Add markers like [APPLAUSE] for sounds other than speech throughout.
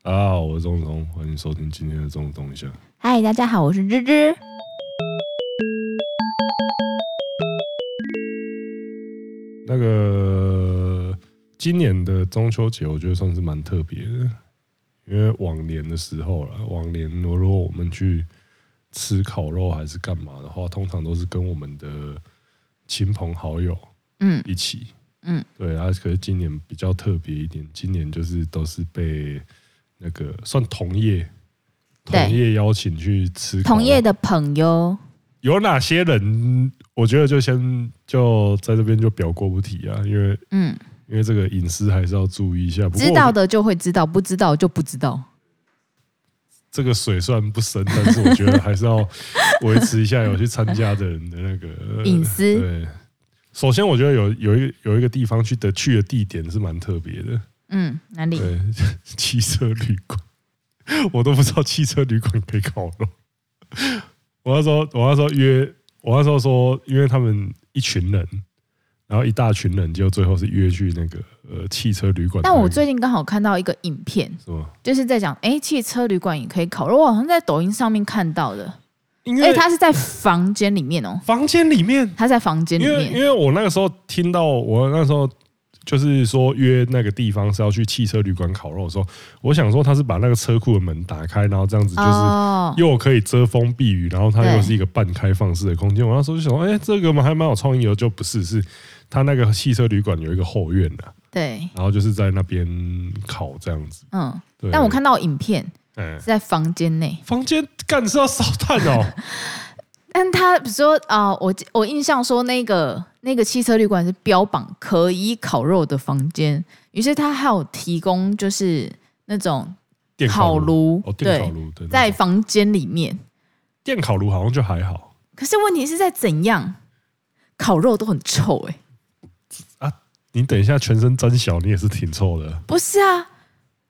大家好，我是钟总，欢迎收听今天的钟总一下。嗨，大家好，我是芝芝。那个今年的中秋节，我觉得算是蛮特别的，因为往年的时候了，往年如果我们去吃烤肉还是干嘛的话，通常都是跟我们的亲朋好友嗯一起嗯，对啊，可是今年比较特别一点，今年就是都是被那个算同业同业邀请去吃同业的朋友有哪些人？我觉得就先就在这边就表过不提啊，因为嗯，因为这个隐私还是要注意一下。知道的就会知道，不知道就不知道。这个水算不深，但是我觉得还是要维持一下有去参加的人的那个隐私。对，首先我觉得有有一有一个地方去的去的地点是蛮特别的。嗯，哪里？对，[LAUGHS] 汽车旅馆，[LAUGHS] 我都不知道汽车旅馆可以烤肉。[LAUGHS] 我那时候我那时候约。我那时候说，因为他们一群人，然后一大群人，就最后是约去那个呃汽车旅馆。但我最近刚好看到一个影片，是吗？就是在讲，哎，汽车旅馆也可以烤肉。我好像在抖音上面看到的，因为他是在房间里面哦，房间里面，他在房间里面。因为我那个时候听到，我那时候。就是说约那个地方是要去汽车旅馆烤肉的时候，我想说他是把那个车库的门打开，然后这样子就是又可以遮风避雨，然后它又是一个半开放式的空间。我那时候就想说，哎，这个嘛还蛮有创意的，就不是，是他那个汽车旅馆有一个后院的，对，然后就是在那边烤这样子。嗯，对。但我看到影片，是在房间内，房间干是要烧炭哦。[LAUGHS] 但他比如说啊，我我印象说那个那个汽车旅馆是标榜可以烤肉的房间，于是他还有提供就是那种烤炉，电烤炉对，在房间里面。电烤炉好像就还好，可是问题是在怎样烤肉都很臭哎。啊，你等一下全身沾小，你也是挺臭的。不是啊，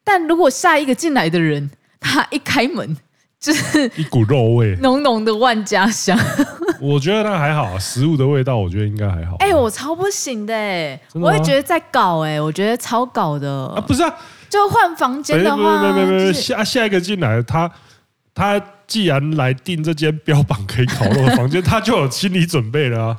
但如果下一个进来的人，他一开门。就是一股肉味，浓浓的万家香。[LAUGHS] 我觉得那还好，食物的味道我觉得应该还好。哎，我超不行的哎，我也觉得在搞哎，我觉得超搞的啊，不是啊，就换房间的话，没没没没，下下一个进来，他他既然来订这间标榜可以烤肉的房间，他就有心理准备了啊。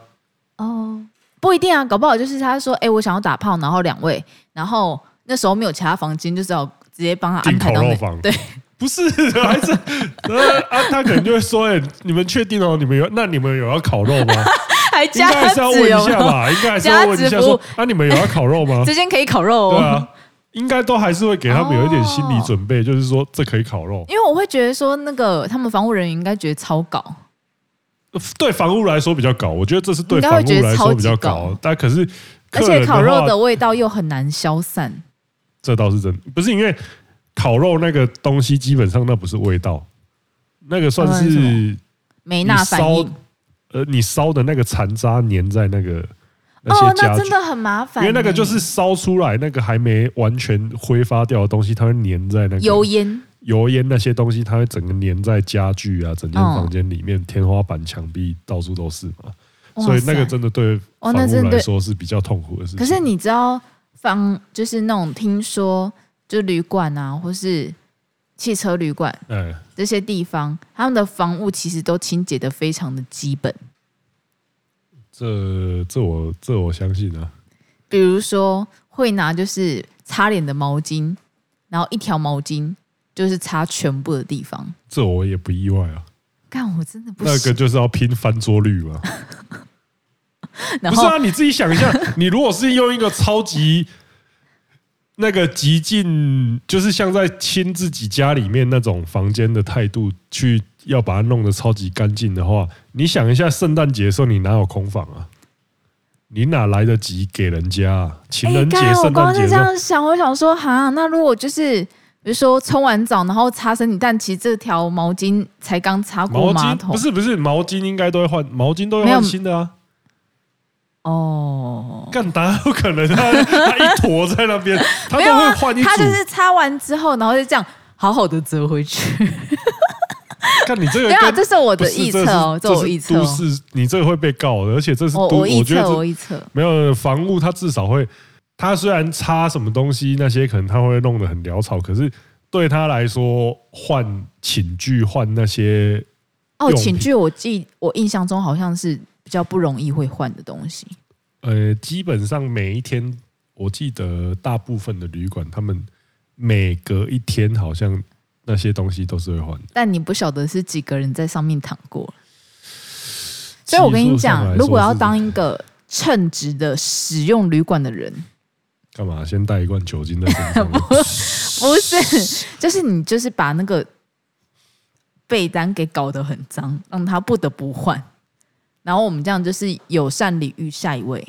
哦，不一定啊，搞不好就是他说，哎，我想要打炮，然后两位，然后那时候没有其他房间，就是要直接帮他安排到对。不是，[LAUGHS] 还是呃啊，他可能就会说：“哎，你们确定哦？你们有那你们有要烤肉吗？[LAUGHS] 还加应该是要问一下吧？[LAUGHS] 应该还是要问一下说，那、啊、你们有要烤肉吗？这间可以烤肉哦。对啊，应该都还是会给他们有一点心理准备，哦、就是说这可以烤肉。因为我会觉得说，那个他们房务人员应该觉得超搞。对房务来说比较高，我觉得这是对房屋来说比较高。但可是，而且烤肉的味道又很难消散。这倒是真，不是因为。烤肉那个东西基本上那不是味道，那个算是没那反应。呃，你烧的那个残渣粘在那个那些家具，哦，那真的很麻烦。因为那个就是烧出来那个还没完全挥发掉的东西，它会粘在那个油烟、油烟那些东西，它会整个粘在家具啊，整间房间里面，天花板、墙壁到处都是嘛。所以那个真的对房屋来说是比较痛苦的事情。可是你知道房就是那种听说。就旅馆啊，或是汽车旅馆，嗯，这些地方，他们的房屋其实都清洁的非常的基本。这这我这我相信啊。比如说，会拿就是擦脸的毛巾，然后一条毛巾就是擦全部的地方。这我也不意外啊。干，我真的不。那个就是要拼翻桌率嘛。[LAUGHS] 不是啊，你自己想一下，你如果是用一个超级。那个极尽就是像在亲自己家里面那种房间的态度，去要把它弄得超级干净的话，你想一下，圣诞节的时候你哪有空房啊？你哪来得及给人家啊？情人节、圣诞节，这样想，我想说，哈，那如果就是比如说冲完澡然后擦身体，但其实这条毛巾才刚擦过马桶，不是不是，毛巾应该都会换，毛巾都要换新的啊。哦，干哪有可能？他他一坨在那边，[LAUGHS] 他都会换一组。他就是擦完之后，然后就这样好好的折回去。看你这个，没有，这是我的臆测哦，这是我臆测。都市，你这个会被告的，而且这是我臆测，我臆测。没有房屋，它至少会，它虽然擦什么东西那些，可能它会弄得很潦草，可是对他来说换寝具换那些哦，寝具我记我印象中好像是比较不容易会换的东西。呃，基本上每一天，我记得大部分的旅馆，他们每隔一天好像那些东西都是会换的。但你不晓得是几个人在上面躺过，所以我跟你讲，如果要当一个称职的使用旅馆的人，干嘛先带一罐酒精在身上？不，[LAUGHS] 不是，就是你就是把那个被单给搞得很脏，让他不得不换。然后我们这样就是友善礼遇下一位。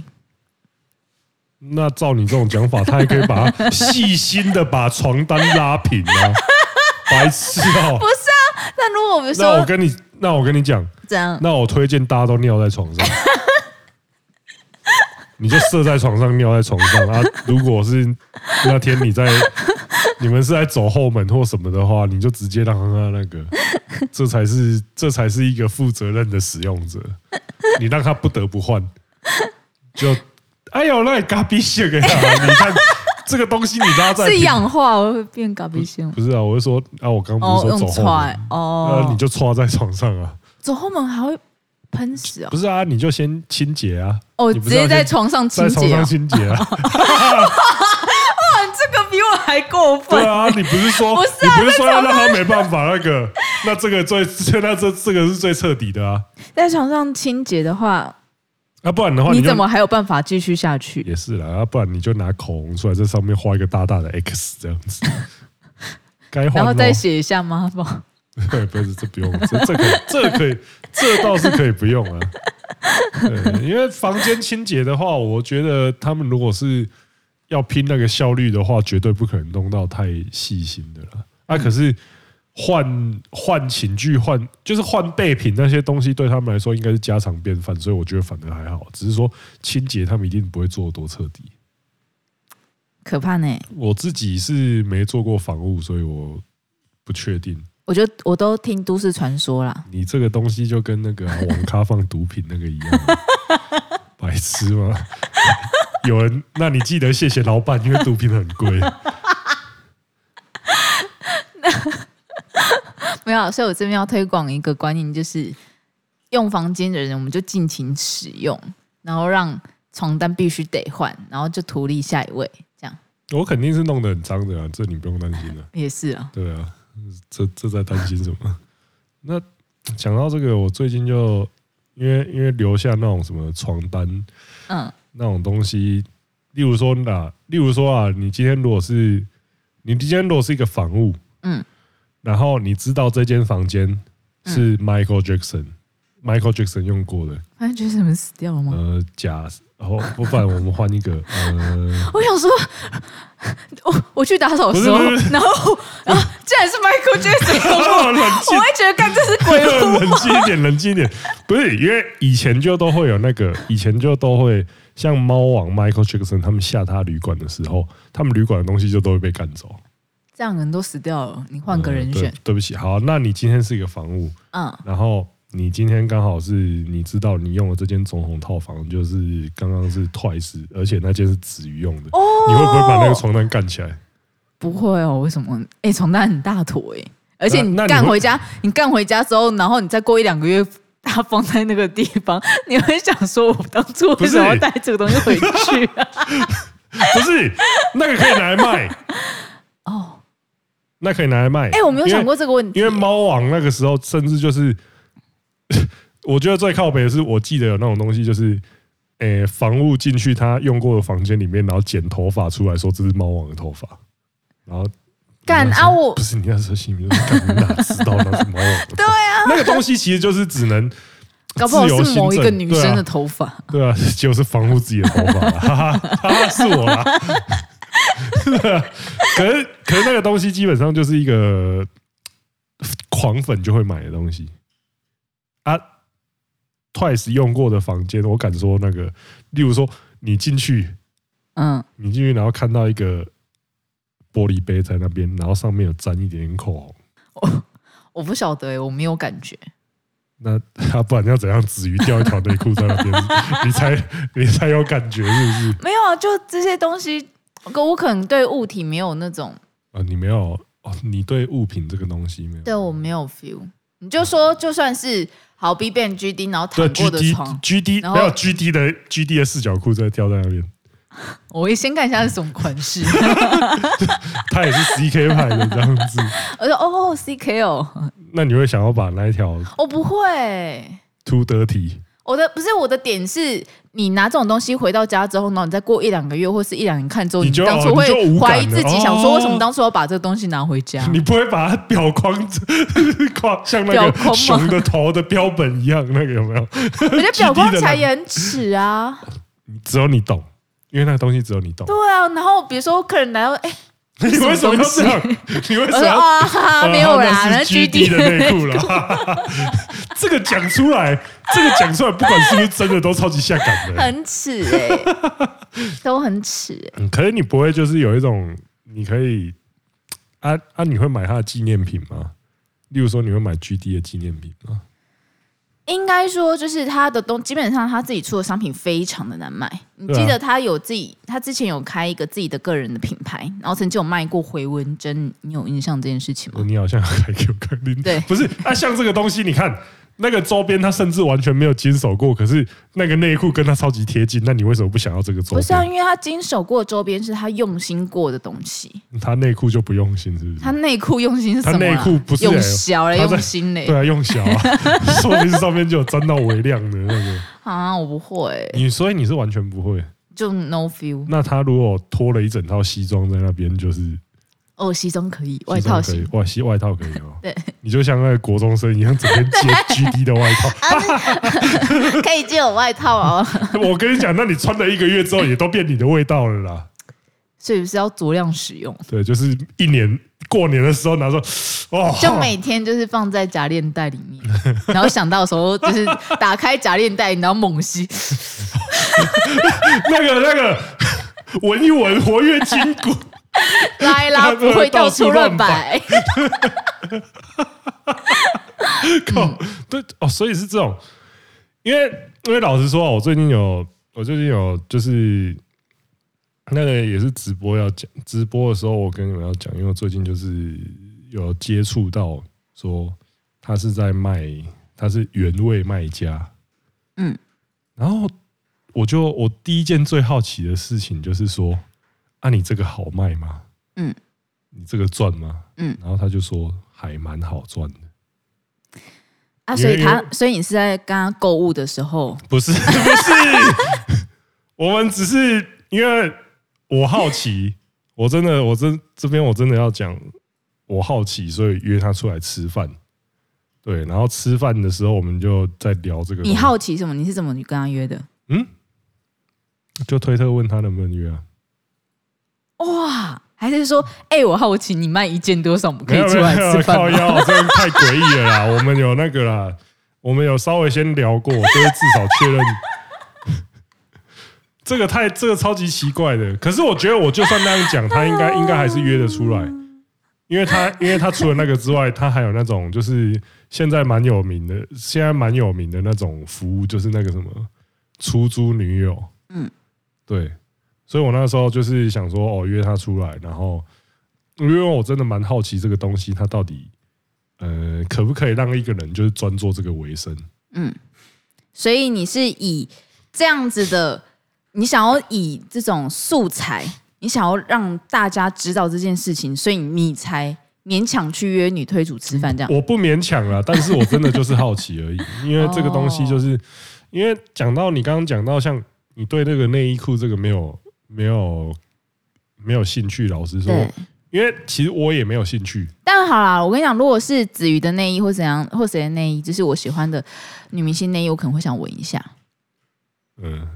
那照你这种讲法，他还可以把它细心的把床单拉平啊，[LAUGHS] 白痴哦！不是啊，那如果我们说，那我跟你，那我跟你讲，这样，那我推荐大家都尿在床上，[LAUGHS] 你就射在床上，尿在床上啊。如果是那天你在，你们是在走后门或什么的话，你就直接让他那个。[LAUGHS] 这才是这才是一个负责任的使用者，你让他不得不换，就哎呦，那嘎逼线给他，[LAUGHS] 你看这个东西你拉在是氧化我会变咖啡线，不是啊，我是说啊，我刚刚不是说走后门。哦，那你就搓在床上啊，走后门还会喷屎啊？不是啊，你就先清洁啊，哦，直接在床上清洁，在床上清洁啊。这个比我还过分。对啊，你不是说不是、啊、你不是说要让他没办法那个？那这个最那这这个是最彻底的啊。在床上清洁的话，啊，不然的话你，你怎么还有办法继续下去？也是啦，啊，不然你就拿口红出来，在上面画一个大大的 X 这样子。[LAUGHS] 该换，然后再写一下吗？不。对，[LAUGHS] 不是这不用，这这可以，这可以，这倒是可以不用啊。对，因为房间清洁的话，我觉得他们如果是。要拼那个效率的话，绝对不可能弄到太细心的了。啊，可是换换寝具、换就是换备品那些东西，对他们来说应该是家常便饭，所以我觉得反而还好。只是说清洁，他们一定不会做得多彻底，可怕呢。我自己是没做过房务，所以我不确定。我觉得我都听都市传说啦。你这个东西就跟那个网咖放毒品那个一样，[LAUGHS] 白痴吗？有人，那你记得谢谢老板，因为毒品很贵。[LAUGHS] 没有，所以我这边要推广一个观念，就是用房间的人，我们就尽情使用，然后让床单必须得换，然后就图利下一位。这样，我肯定是弄得很脏的啊，这你不用担心了。也是啊，对啊，这这在担心什么？那讲到这个，我最近就因为因为留下那种什么床单，嗯。那种东西，例如说啊，例如说啊，你今天如果是你今天如果是一个房务，嗯，然后你知道这间房间是 Michael Jackson，Michael Jackson 用过的，Michael Jackson 死掉了吗？呃，假，然后不然我们换一个，呃，[LAUGHS] 我想说，我我去打扫的时候，然后啊，竟然是 Michael Jackson，[LAUGHS] 我会觉得，干这是鬼屋，[LAUGHS] 冷静一点，冷静一点，不是，因为以前就都会有那个，以前就都会。像猫王 Michael Jackson 他们下他旅馆的时候，他们旅馆的东西就都会被赶走。这样人都死掉了，你换个人选。对，对不起，好，那你今天是一个房务，嗯，然后你今天刚好是你知道你用的这间总统套房，就是刚刚是 Twice，而且那间是子瑜用的，哦，你会不会把那个床单干起来？不会哦，为什么？哎，床单很大坨哎，而且你干回家，你干回家之后，然后你再过一两个月。他放在那个地方，[LAUGHS] 你会想说：“我当初为什么要带这个东西回去啊？” [LAUGHS] 不是，那个可以拿来卖哦，那可以拿来卖。哎，我没有想过这个问题。因为猫王那个时候，甚至就是，[LAUGHS] 我觉得最靠北的是，我记得有那种东西，就是，诶，房务进去他用过的房间里面，然后剪头发出来说这是猫王的头发，然后。干啊！我不是你那时候心里面干，哪知道那是猫王？[LAUGHS] 对啊，那个东西其实就是只能搞不好是某一个女生的头发，对啊，就是防护自己的头发，哈哈哈哈，是我啦。[LAUGHS] 可是可是那个东西基本上就是一个狂粉就会买的东西啊。Twice 用过的房间，我敢说那个，例如说你进去，嗯，你进去然后看到一个。玻璃杯在那边，然后上面有沾一点点口红。我我不晓得哎，我没有感觉。那他不然要怎样？子瑜掉一条内裤在那边，[LAUGHS] 你才你才有感觉是不是？没有啊，就这些东西，我可能对物体没有那种啊，你没有哦，你对物品这个东西没有？对我没有 feel。你就说，就算是好 B 变 GD，然后躺过的床，GD 没有 GD 的 GD 的四角裤在掉在那边。[LAUGHS] 我会先看一下是什么款式。[LAUGHS] 他也是 CK 牌的这样子。我说哦，CK 哦。那你会想要把那一条？我不会。Too dirty。我的不是我的点是，你拿这种东西回到家之后呢，你再过一两个月或是一两年看之后，你当初会怀疑自己，想说为什么当初要把这个东西拿回家？你不会把它裱框框 [LAUGHS] 像那个熊的头的标本一样，那个有没有？我觉得裱框起来也很耻啊。只有你懂，因为那个东西只有你懂。对啊，然后比如说客人来了，哎。[LAUGHS] 你为什么要这样？你为什么要？啊，没有啦，那是 GD 的内裤啦。[LAUGHS] 这个讲出来，这个讲出来，不管是不是真的，都超级下感的。很耻哎、欸，都很耻、欸。可是你不会就是有一种，你可以啊啊，你会买他的纪念品吗？例如说，你会买 GD 的纪念品吗？应该说，就是他的东，基本上他自己出的商品非常的难卖。你记得他有自己，他之前有开一个自己的个人的品牌，然后曾经有卖过回纹针，你有印象这件事情吗？你好像还给我看，对，不是啊，像这个东西，你看。那个周边他甚至完全没有经手过，可是那个内裤跟他超级贴近，那你为什么不想要这个周边？不是啊，因为他经手过的周边是他用心过的东西。他内裤就不用心，是不是？他内裤用心是什么？他内裤不是用小嘞，用心嘞。对啊，用小啊，[LAUGHS] 说明上面就有沾到微量的那个。啊，我不会。你所以你是完全不会，就 no feel。那他如果脱了一整套西装在那边，就是。哦，西装可以，外套可以，外，西外套可以哦。[LAUGHS] 对，你就像那个国中生一样，整天借 [LAUGHS] GD 的外套，[LAUGHS] 可以借我外套哦。我跟你讲，那你穿了一个月之后，也都变你的味道了啦。所以是要酌量使用。对，就是一年过年的时候拿出，[GASPS] 哦，就每天就是放在夹链袋里面，然后想到的时候就是打开夹链袋，然后猛吸，那个那个闻一闻，活跃筋骨。[LAUGHS] 拉一拉不会到处乱摆，[LAUGHS] 靠，对哦，所以是这种，因为因为老实说，我最近有我最近有就是那个也是直播要讲直播的时候，我跟你们要讲，因为我最近就是有接触到说他是在卖，他是原味卖家，嗯，然后我就我第一件最好奇的事情就是说。啊，你这个好卖吗？嗯，你这个赚吗？嗯，然后他就说还蛮好赚的。啊，所以他，所以你是在跟他购物的时候？不是，[LAUGHS] 不是，我们只是因为我好奇，我真的，我真这边我真的要讲，我好奇，所以约他出来吃饭。对，然后吃饭的时候，我们就在聊这个。你好奇什么？你是怎么跟他约的？嗯，就推特问他能不能约啊。哇，还是说，哎、欸，我好奇你卖一件多少，我们可以出来吃饭靠腰，真的太诡异了啦！我们有那个啦，我们有稍微先聊过，就是至少确认。[LAUGHS] 这个太，这个超级奇怪的。可是我觉得，我就算那样讲，他应该应该还是约得出来，因为他因为他除了那个之外，他还有那种就是现在蛮有名的，现在蛮有名的那种服务，就是那个什么出租女友。嗯，对。所以我那时候就是想说，哦，约他出来，然后因为我真的蛮好奇这个东西，它到底呃可不可以让一个人就是专做这个为生？嗯，所以你是以这样子的，你想要以这种素材，你想要让大家知道这件事情，所以你才勉强去约女推主吃饭这样？我不勉强啦，但是我真的就是好奇而已，因为这个东西就是因为讲到你刚刚讲到，像你对那个内衣裤这个没有。没有没有兴趣，老实说，因为其实我也没有兴趣。但好啦，我跟你讲，如果是子瑜的内衣或怎样，或谁的内衣，就是我喜欢的女明星内衣，我可能会想闻一下。嗯，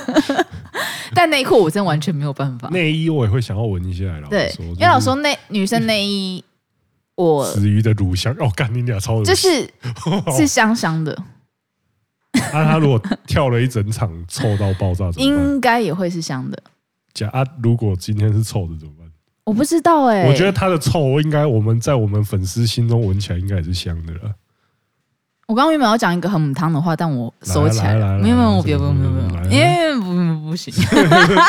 [LAUGHS] 但内裤我真的完全没有办法。内衣我也会想要闻一下，老实说，因为老实说内女生内衣，我子瑜的乳香哦，干你俩超就是 [LAUGHS] 是香香的。那、[LAUGHS] 啊、他如果跳了一整场，臭到爆炸，应该也会是香的。假啊，如果今天是臭的怎么办？我不知道哎、欸。我觉得他的臭，应该我们在我们粉丝心中闻起来应该也是香的了。我刚刚原本要讲一个很母汤的话，但我收起来了。没有没有，我别不用不用不用，因为不不不行。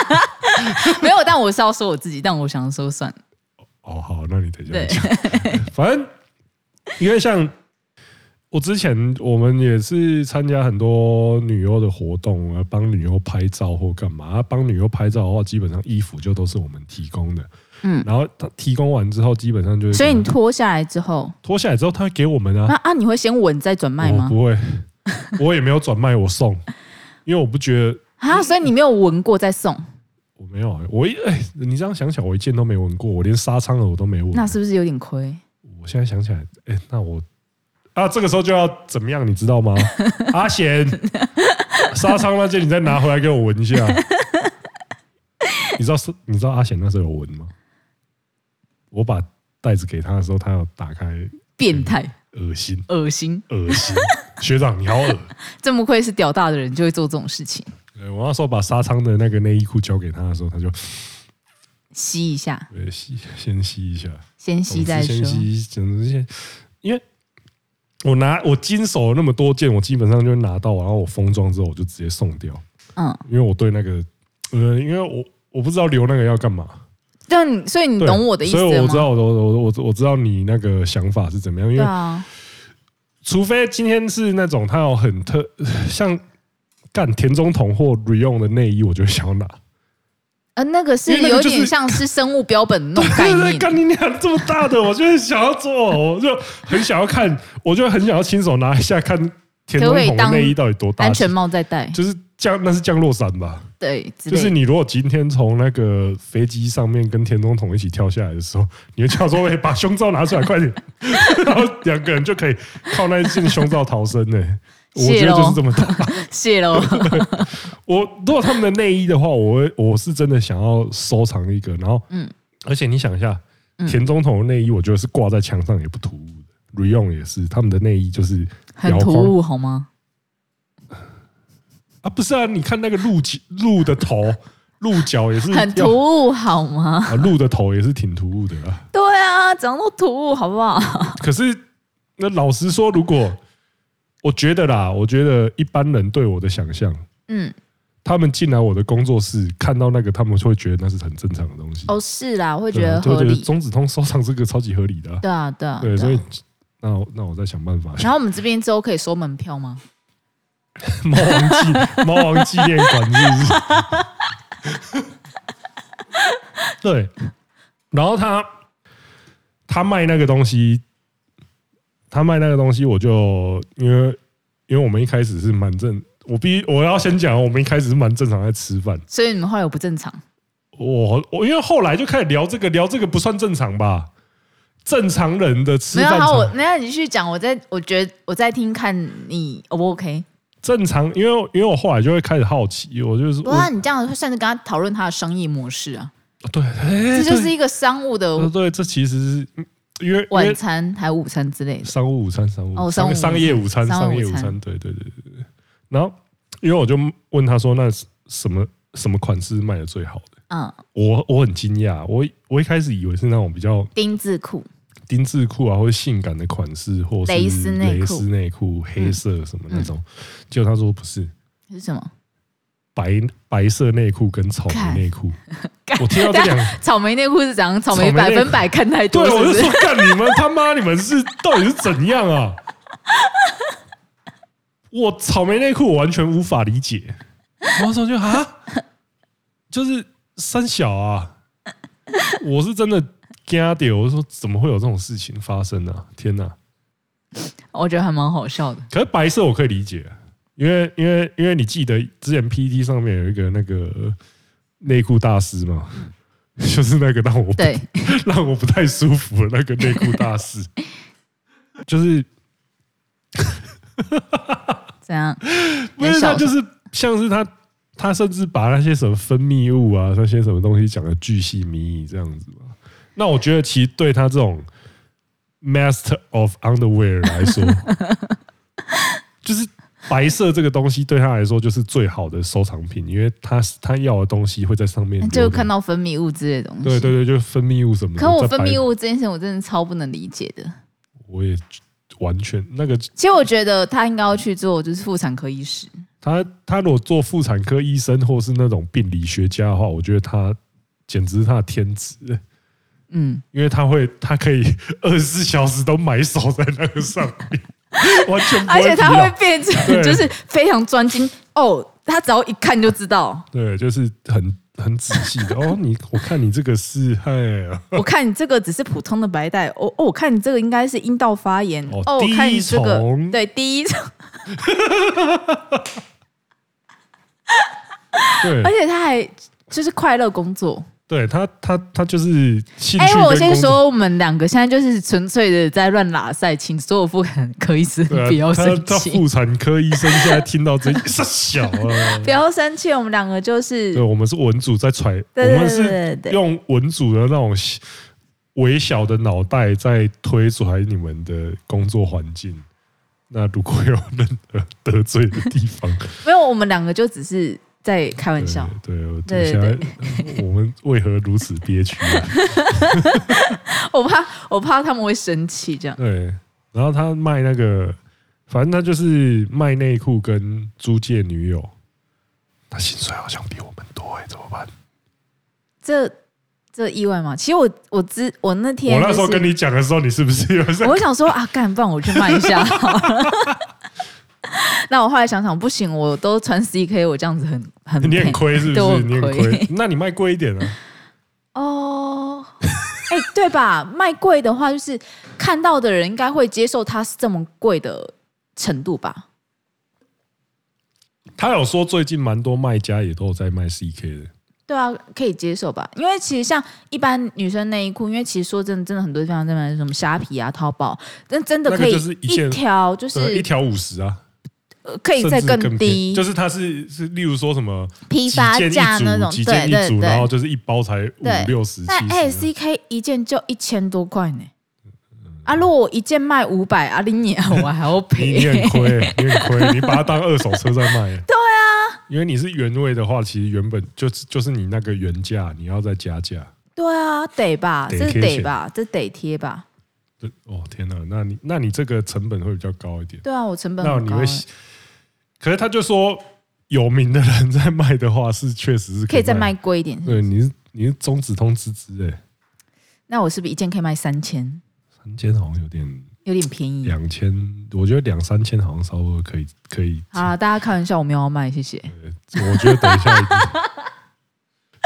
[LAUGHS] 没有，但我是要说我自己，但我想说算了。哦，好，那你等一下讲。[LAUGHS] 反正因为像我之前，我们也是参加很多女优的活动啊，帮女优拍照或干嘛。帮女优拍照的话，基本上衣服就都是我们提供的。嗯，然后他提供完之后，基本上就。所以你脱下来之后，脱下来之后，他会给我们啊。那啊，你会先闻再转卖吗？不会，我也没有转卖，我送，因为我不觉得啊，所以你没有闻过再送。我没有，我一哎，你这样想起来，我一件都没闻过，我连纱窗的我都没闻。那是不是有点亏？我现在想起来，哎，那我啊，这个时候就要怎么样，你知道吗？[LAUGHS] 阿贤，沙仓那件你再拿回来给我闻一下。你知道是？你知道阿贤那时候有闻吗？我把袋子给他的时候，他要打开，变态，恶心，恶心，恶心。学长，你好恶。[LAUGHS] 这么亏是屌大的人就会做这种事情。对，我那时候把沙仓的那个内衣裤交给他的时候，他就吸一下，对，吸，先吸一下，先吸再说。先吸，整这些，因为我拿我经手了那么多件，我基本上就拿到，然后我封装之后，我就直接送掉。嗯，因为我对那个，呃，因为我我不知道留那个要干嘛。但所以你懂我的意思吗？所以我知道，我我我我知道你那个想法是怎么样。因为除非今天是那种他有很特 [SIGHS] 像。干田中瞳或 Reon 的内衣，我就想要拿。呃，那个是有点像是生物标本那种概念。干你俩这么大的，我就想要做，我就很想要看，我就很想要亲手拿一下看田中瞳的内衣到底多大。安全帽再戴，[LAUGHS] 就是降，那是降落伞吧？对，就是你如果今天从那个飞机上面跟田中桶一起跳下来的时候，你会叫说：“哎，把胸罩拿出来，快点！” [LAUGHS] 然后两个人就可以靠那一件胸罩逃生呢。我觉得就是这么大，[LAUGHS] 谢喽。[LAUGHS] 我如果他们的内衣的话，我我是真的想要收藏一个。然后，嗯，而且你想一下，田中瞳的内衣，我觉得是挂在墙上也不突兀的。Reon 也是，他们的内衣就是很突兀，好吗？啊，不是啊，你看那个鹿鹿的头、鹿角也是很突兀，好吗？啊，鹿的头也是挺突兀的啊。对啊，长得突兀，好不好？[LAUGHS] 可是，那老实说，如果我觉得啦，我觉得一般人对我的想象，嗯，他们进来我的工作室看到那个，他们会觉得那是很正常的东西。哦，是啦，会觉得合理。中指通收藏这个超级合理的。对啊，对啊。对，所以那我那我再想办法。然后我们这边之后可以收门票吗？[LAUGHS] 猫王纪 [LAUGHS] 猫王纪念馆是不是？[LAUGHS] 对。然后他他卖那个东西。他卖那个东西，我就因为因为我们一开始是蛮正，我必须我要先讲，我们一开始是蛮正常在吃饭，所以你们后来有不正常？我我因为后来就开始聊这个，聊这个不算正常吧？正常人的吃饭。没有好，我那你继续讲，我在我觉得我在听，看你 O 不 OK？正常，因为因为我后来就会开始好奇，我就是哇，你这样会算是跟他讨论他的商业模式啊？对，这就是一个商务的，对，这其实是。因为晚餐还有午餐之类的，商务午餐，商务哦，商商业午餐，商业午餐，对对对对对。然后，因为我就问他说：“那什么什么款式卖的最好的？”嗯，我我很惊讶，我我一开始以为是那种比较丁字裤、丁字裤啊，或者性感的款式，或是蕾丝内裤、内裤、黑色什么那种。结果他说不是，是什么？白白色内裤跟草莓内裤。[LAUGHS] 我听到这两草莓内裤是怎样？草莓百分百看太多是是？对，我就说干你们他妈，你们是到底是怎样啊？[LAUGHS] 我草莓内裤我完全无法理解。我说就啊，就是三小啊，我是真的惊掉。我说怎么会有这种事情发生呢？天哪！我觉得还蛮好笑的。可是白色我可以理解，因为因为因为你记得之前 PTT 上面有一个那个。内裤大师嘛，就是那个让我对 [LAUGHS] 让我不太舒服的那个内裤大师，[LAUGHS] 就是怎样？[LAUGHS] 不是他，就是像是他，他甚至把那些什么分泌物啊，那些什么东西讲的巨细靡遗这样子嘛。那我觉得，其实对他这种 Master of Underwear 来说，就是。白色这个东西对他来说就是最好的收藏品，因为他他要的东西会在上面，就看到分泌物之类的东西。对对对，就分泌物什么的。可我分泌物这件事，我真的超不能理解的。我也完全那个。其实我觉得他应该要去做，就是妇产科医师。他他如果做妇产科医生，或是那种病理学家的话，我觉得他简直是他的天职。嗯，因为他会，他可以二十四小时都埋首在那个上面，[LAUGHS] 完全不会，而且他会变成 [LAUGHS] 就是非常专精。哦，他只要一看就知道，对，就是很很仔细的。哦。你我看你这个是嗨啊，[LAUGHS] 我看你这个只是普通的白带。哦哦，我看你这个应该是阴道发炎。哦，哦，我看你这个对第一层，对，而且他还就是快乐工作。对他，他他就是兴趣。哎，我先说，我们两个现在就是纯粹的在乱拉赛，请所有妇产科医生 [LAUGHS] 不要生气。他妇产科医生现在听到这 [LAUGHS] 是小啊，不要生气。我们两个就是，对，我们是文组在揣，我们是用文组的那种微小的脑袋在推出你们的工作环境。那如果有任何得罪的地方，没有，我们两个就只是。在开玩笑，对，对，对，对，我们为何如此憋屈啊？[LAUGHS] 我怕，我怕他们会生气，这样。对，然后他卖那个，反正他就是卖内裤跟租借女友，他薪水好像比我们多哎，怎么办？这这意外吗？其实我我知我那天、就是，我那时候跟你讲的时候，你是不是有？我想说啊，干，不然我去卖一下好了。[LAUGHS] [LAUGHS] 那我后来想想，不行，我都穿 CK，我这样子很很你很亏是不是？你很亏，那你卖贵一点啊？哦，哎，对吧？卖贵的话，就是看到的人应该会接受它是这么贵的程度吧？他有说最近蛮多卖家也都有在卖 CK 的。对啊，可以接受吧？因为其实像一般女生内衣裤，因为其实说真的，真的很多地方在卖什么虾皮啊、淘宝，但真的可以一条就是一条五十啊。可以再更低，就是它是是，例如说什么批发价那种，几件一组，然后就是一包才五六十。那 CK 一件就一千多块呢。啊，如果我一件卖五百，啊，你年我还要 [LAUGHS] 赔。你很亏，你很亏，你把它当二手车在卖。[LAUGHS] 对啊，因为你是原味的话，其实原本就是就是你那个原价，你要再加价。对啊，得吧，这得吧，这得贴吧。哦天哪，那你那你这个成本会比较高一点。对啊，我成本很高。可是他就说，有名的人在卖的话，是确实是可以再卖贵一点。对，你是你是中指通之资哎，那我是不是一件可以卖三千？三千好像有点有点便宜。两千，我觉得两三千好像稍微可以可以。好，大家开玩笑，我没有要卖，谢谢。我觉得等一下一定。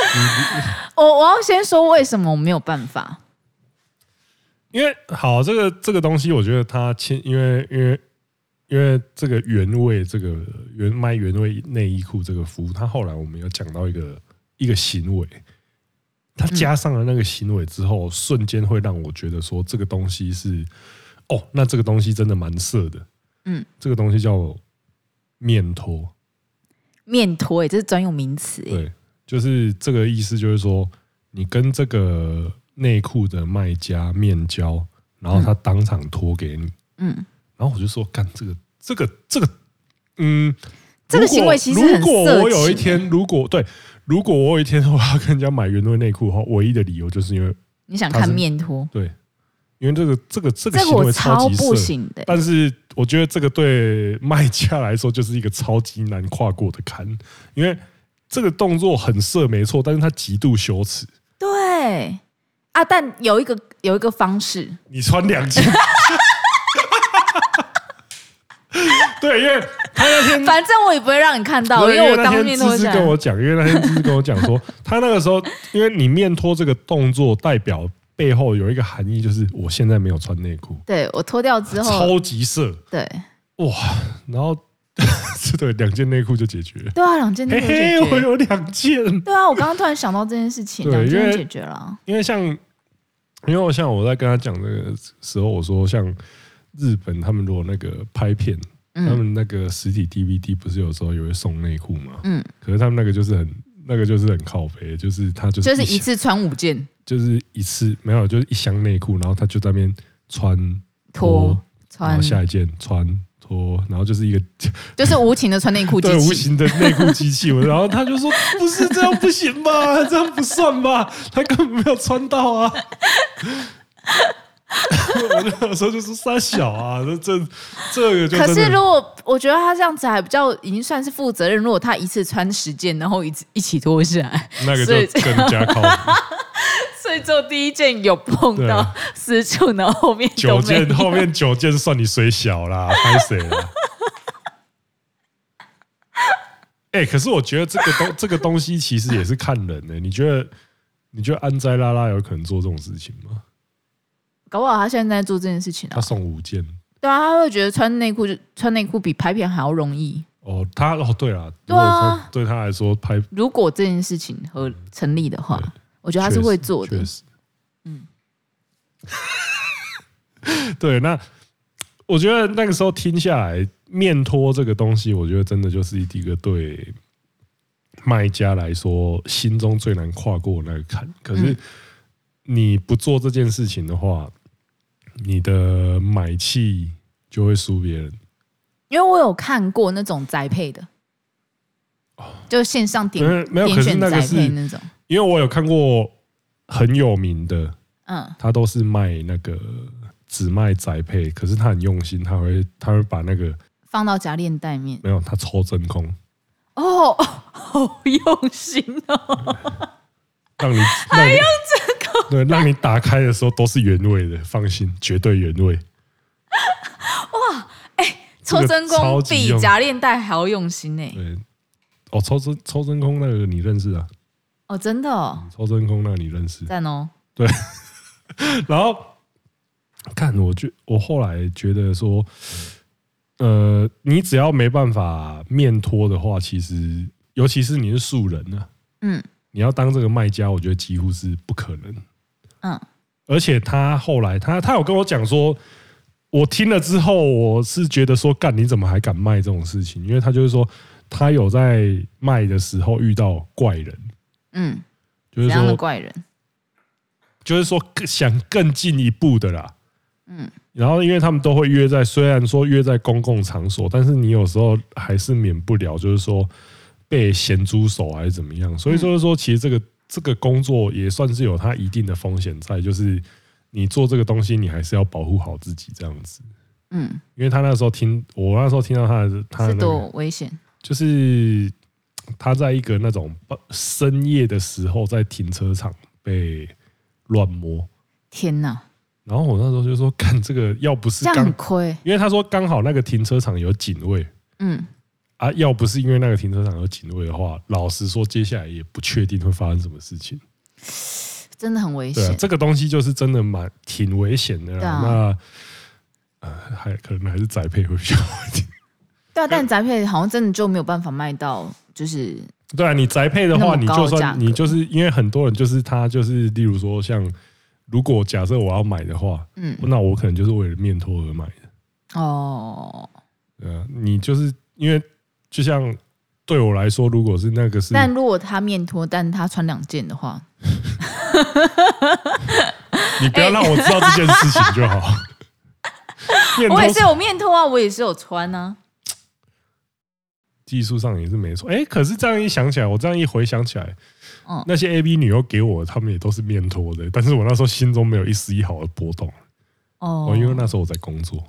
[LAUGHS] 我我要先说为什么我没有办法，因为好这个这个东西，我觉得它牵，因为因为。因为这个原味，这个原卖原味内衣裤这个服务，它后来我们有讲到一个一个行为，它加上了那个行为之后，瞬间会让我觉得说这个东西是哦，那这个东西真的蛮色的。嗯，这个东西叫面托，面托哎，这是专用名词。对，就是这个意思，就是说你跟这个内裤的卖家面交，然后他当场脱给你。嗯。然后我就说，干这个，这个，这个，嗯，这个行为其实。如果我有一天，如果对，如果我有一天我要跟人家买原味内裤的话，唯一的理由就是因为你想看面托。对，因为这个，这个，这个行为超级不行的。但是我觉得这个对卖家来说就是一个超级难跨过的坎，因为这个动作很色没错，但是它极度羞耻。对啊，但有一个有一个方式，你穿两件。对，因为他那天，[LAUGHS] 反正我也不会让你看到，因为我当面都是跟我讲，因为那天就是跟我讲说，[LAUGHS] 他那个时候，因为你面脱这个动作代表背后有一个含义，就是我现在没有穿内裤，对我脱掉之后超级色，对，哇，然后是 [LAUGHS] 对两件内裤就解决。了，对啊，两件内裤解决，我有两件，对啊，我刚刚突然想到这件事情，两件解决了，因为像，因为我像我在跟他讲这个时候，我说像日本他们如果那个拍片。嗯、他们那个实体 DVD 不是有时候也会送内裤吗？嗯，可是他们那个就是很那个就是很靠北，就是他就是就是一次穿五件，就是一次没有就是一箱内裤，然后他就在那边穿脱穿，然后下一件穿脱，然后就是一个 [LAUGHS] 就是无情的穿内裤机器，对，无情的内裤机器。[LAUGHS] 然后他就说不是这样不行吧，这样不算吧，他根本没有穿到啊。[LAUGHS] 我那个时候就是三小啊，这这这个就。可是如果我觉得他这样子还比较已经算是负责任，如果他一次穿十件，然后一 [LAUGHS] 一起脱下来，那个就更加靠谱。所 [LAUGHS] 所以做第一件有碰到私处，然后后面九件，后面九件算你水小啦，拍谁了？哎、欸，可是我觉得这个东这个东西其实也是看人的、欸。你觉得你觉得安斋拉拉有可能做这种事情吗？搞不好他现在在做这件事情啊。他送五件。对啊，他会觉得穿内裤就穿内裤比拍片还要容易。哦，他哦，对啊，对啊，对他来说拍，如果这件事情和成立的话，我觉得他是会做的。确实，嗯，[LAUGHS] 对，那我觉得那个时候听下来，面托这个东西，我觉得真的就是一个对卖家来说心中最难跨过那个坎。可是你不做这件事情的话，你的买气就会输别人。因为我有看过那种宅配的，就线上点没有点选宅配那种。因为我有看过很有名的，嗯，他都是卖那个只卖宅配，可是他很用心，他会他会把那个放到夹链袋面，没有他抽真空。哦，[LAUGHS] 好用心哦，让你还用对，让你打开的时候都是原味的，放心，绝对原味。哇！哎抽真空比夹链袋还要用心呢、欸。对，哦，抽真抽真空那个你认识啊？哦，真的哦。抽真空那个你认识？赞哦。对。[LAUGHS] 然后看，我觉我后来觉得说，呃，你只要没办法面托的话，其实尤其是你是素人呢、啊，嗯，你要当这个卖家，我觉得几乎是不可能。嗯。而且他后来，他他有跟我讲说。我听了之后，我是觉得说，干你怎么还敢卖这种事情？因为他就是说，他有在卖的时候遇到怪人，嗯，就是说怪人，就是说想更进一步的啦，嗯，然后因为他们都会约在，虽然说约在公共场所，但是你有时候还是免不了，就是说被咸猪手还是怎么样，所以说说其实这个这个工作也算是有它一定的风险在，就是。你做这个东西，你还是要保护好自己，这样子。嗯，因为他那时候听我那时候听到他的，他的、那个、是多危险，就是他在一个那种深夜的时候，在停车场被乱摸。天哪！然后我那时候就说：“干这个，要不是刚这样亏，因为他说刚好那个停车场有警卫。嗯，啊，要不是因为那个停车场有警卫的话，老实说，接下来也不确定会发生什么事情。”真的很危险。这个东西就是真的蛮挺危险的啦。啊、那呃，还可能还是宅配会比较好一点。[LAUGHS] 对啊，但宅配好像真的就没有办法卖到，就是对啊，你宅配的话，你就算你就是因为很多人就是他就是，例如说像如果假设我要买的话，嗯，那我可能就是为了面托而买的。哦，对啊，你就是因为就像对我来说，如果是那个是，但如果他面托，但他穿两件的话。[LAUGHS] 你不要让我知道这件事情就好。[LAUGHS] 我也是有面托啊，我也是有穿啊。技术上也是没错。哎，可是这样一想起来，我这样一回想起来，那些 A B 女优给我，他们也都是面托的。但是我那时候心中没有一丝一毫的波动。哦，因为那时候我在工作。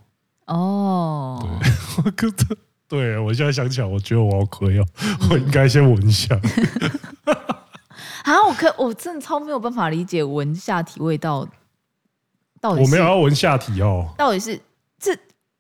哦，对，[LAUGHS] 我觉得，对我现在想起来，我觉得我好亏哦，我应该先闻一下。[LAUGHS] 啊，我可我真的超没有办法理解闻下体味道，到底我没有要闻下体哦，到底是这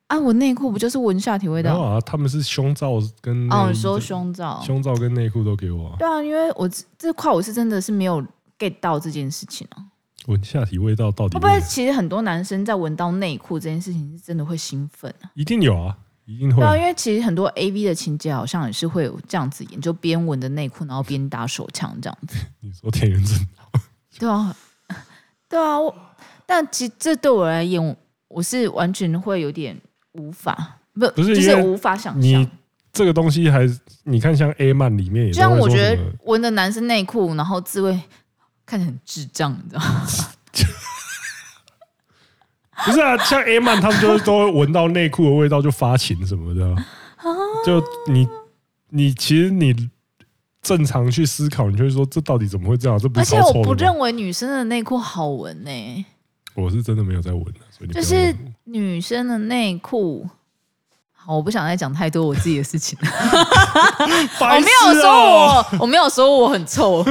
啊？我内裤不就是闻下体味道？啊，他们是胸罩跟哦，你说胸罩、胸罩跟内裤都给我。对啊，因为我这块我是真的是没有 get 到这件事情啊。闻下体味道到底会不会？其实很多男生在闻到内裤这件事情是真的会兴奋啊，一定有啊。一定会对啊，因为其实很多 A V 的情节好像也是会有这样子演，就边闻着内裤，然后边打手枪这样子。[LAUGHS] 你说田园真对啊，对啊，[LAUGHS] 我但其实这对我来言，我是完全会有点无法，不不是就是无法想象。你这个东西还你看像 A 漫里面也，就像我觉得闻的男生内裤，然后自慰看起来很智障，你知道吗？[LAUGHS] 不是啊，像 A 曼他们就是都会闻到内裤的味道就发情什么的，就你你其实你正常去思考，你就会说这到底怎么会这样？这不是，而且我不认为女生的内裤好闻呢、欸。我是真的没有在闻，所以就是女生的内裤好，我不想再讲太多我自己的事情。[LAUGHS] 我没有说我，我没有说我很臭，我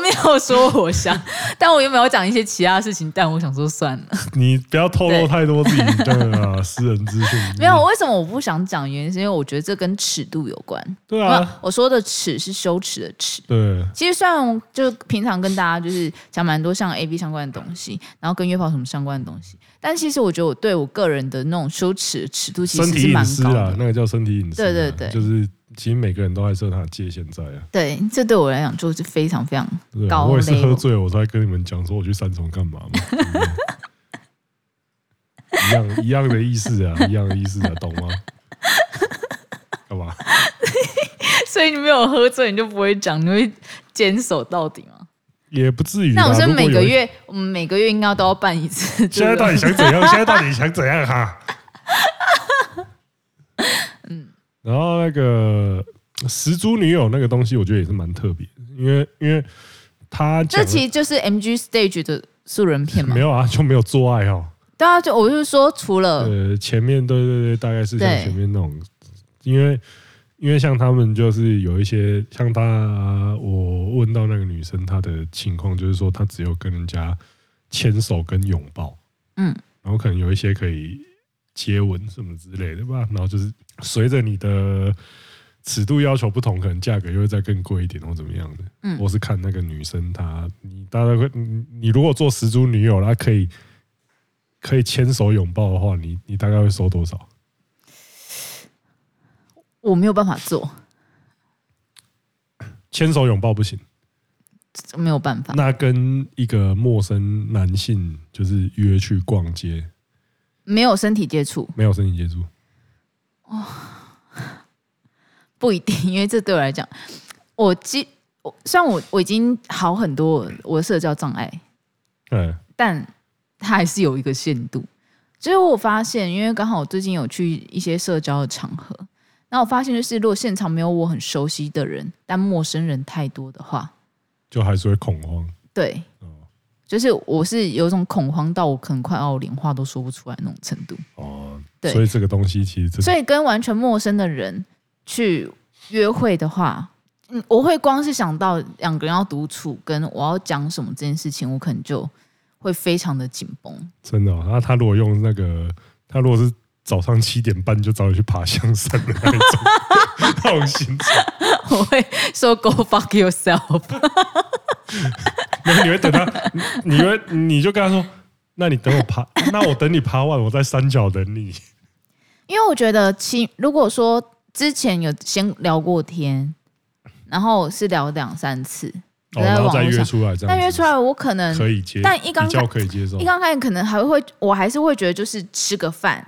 没有说我香，但我有没有讲一些其他事情？但我想说算了，你不要透露太多自己的私人资讯。[LAUGHS] 没有，为什么我不想讲？原因是因为我觉得这跟尺度有关。对啊，我说的尺是羞耻的耻。对，其实虽然就平常跟大家就是讲蛮多像 A B 相关的东西，然后跟约炮什么相关的东西，但其实我觉得我对我个人的那种羞耻尺度其实是蛮高的。那个叫身体隐私，对对对，就是其实每个人都还是有他的界限在啊。对，这对我来讲就是非常非常高。我也是喝醉了，我才跟你们讲说我去三重干嘛嘛。一样一样的意思啊，一样的意思啊，懂吗？干嘛？[LAUGHS] 所以你没有喝醉，你就不会讲，你会坚守到底吗？也不至于。那我说每个月，我们每个月应该都要办一次。[LAUGHS] 现在到底想怎样？[LAUGHS] 现在到底想怎样？哈。[LAUGHS] 嗯然后那个十足女友那个东西，我觉得也是蛮特别的，因为因为他这其实就是 MG Stage 的素人片嘛，没有啊，就没有做爱哦。对啊，就我就是说，除了呃前面，对对对，大概是像前面那种，因为因为像他们就是有一些像他，我问到那个女生她的情况，就是说她只有跟人家牵手跟拥抱，嗯，然后可能有一些可以。接吻什么之类的吧，然后就是随着你的尺度要求不同，可能价格又会再更贵一点或怎么样的。嗯，我是看那个女生她，你大概会，你如果做十足女友，她可以可以牵手拥抱的话，你你大概会收多少？我没有办法做，牵手拥抱不行，没有办法。那跟一个陌生男性就是约去逛街。没有身体接触，没有身体接触，哦，不一定，因为这对我来讲，我既我虽然我我已经好很多，我的社交障碍，嗯，但它还是有一个限度。就是我发现，因为刚好我最近有去一些社交的场合，那我发现就是，如果现场没有我很熟悉的人，但陌生人太多的话，就还是会恐慌。对。就是我是有一种恐慌到我可能快要连话都说不出来那种程度哦，对，所以这个东西其实，所以跟完全陌生的人去约会的话，嗯，我会光是想到两个人要独处，跟我要讲什么这件事情，我可能就会非常的紧绷。真的，那他如果用那个，他如果是早上七点半就早点去爬香山的那种那种行程，[LAUGHS] 我会说 Go fuck yourself。那你会等他，你会你就跟他说，那你等我爬，那我等你爬完，我在山脚等你。因为我觉得，其如果说之前有先聊过天，然后是聊两三次，哦，然后再约出来，这样。但约出来，我可能可以接，但一刚开可以接受，一刚开始可能还会，我还是会觉得就是吃个饭，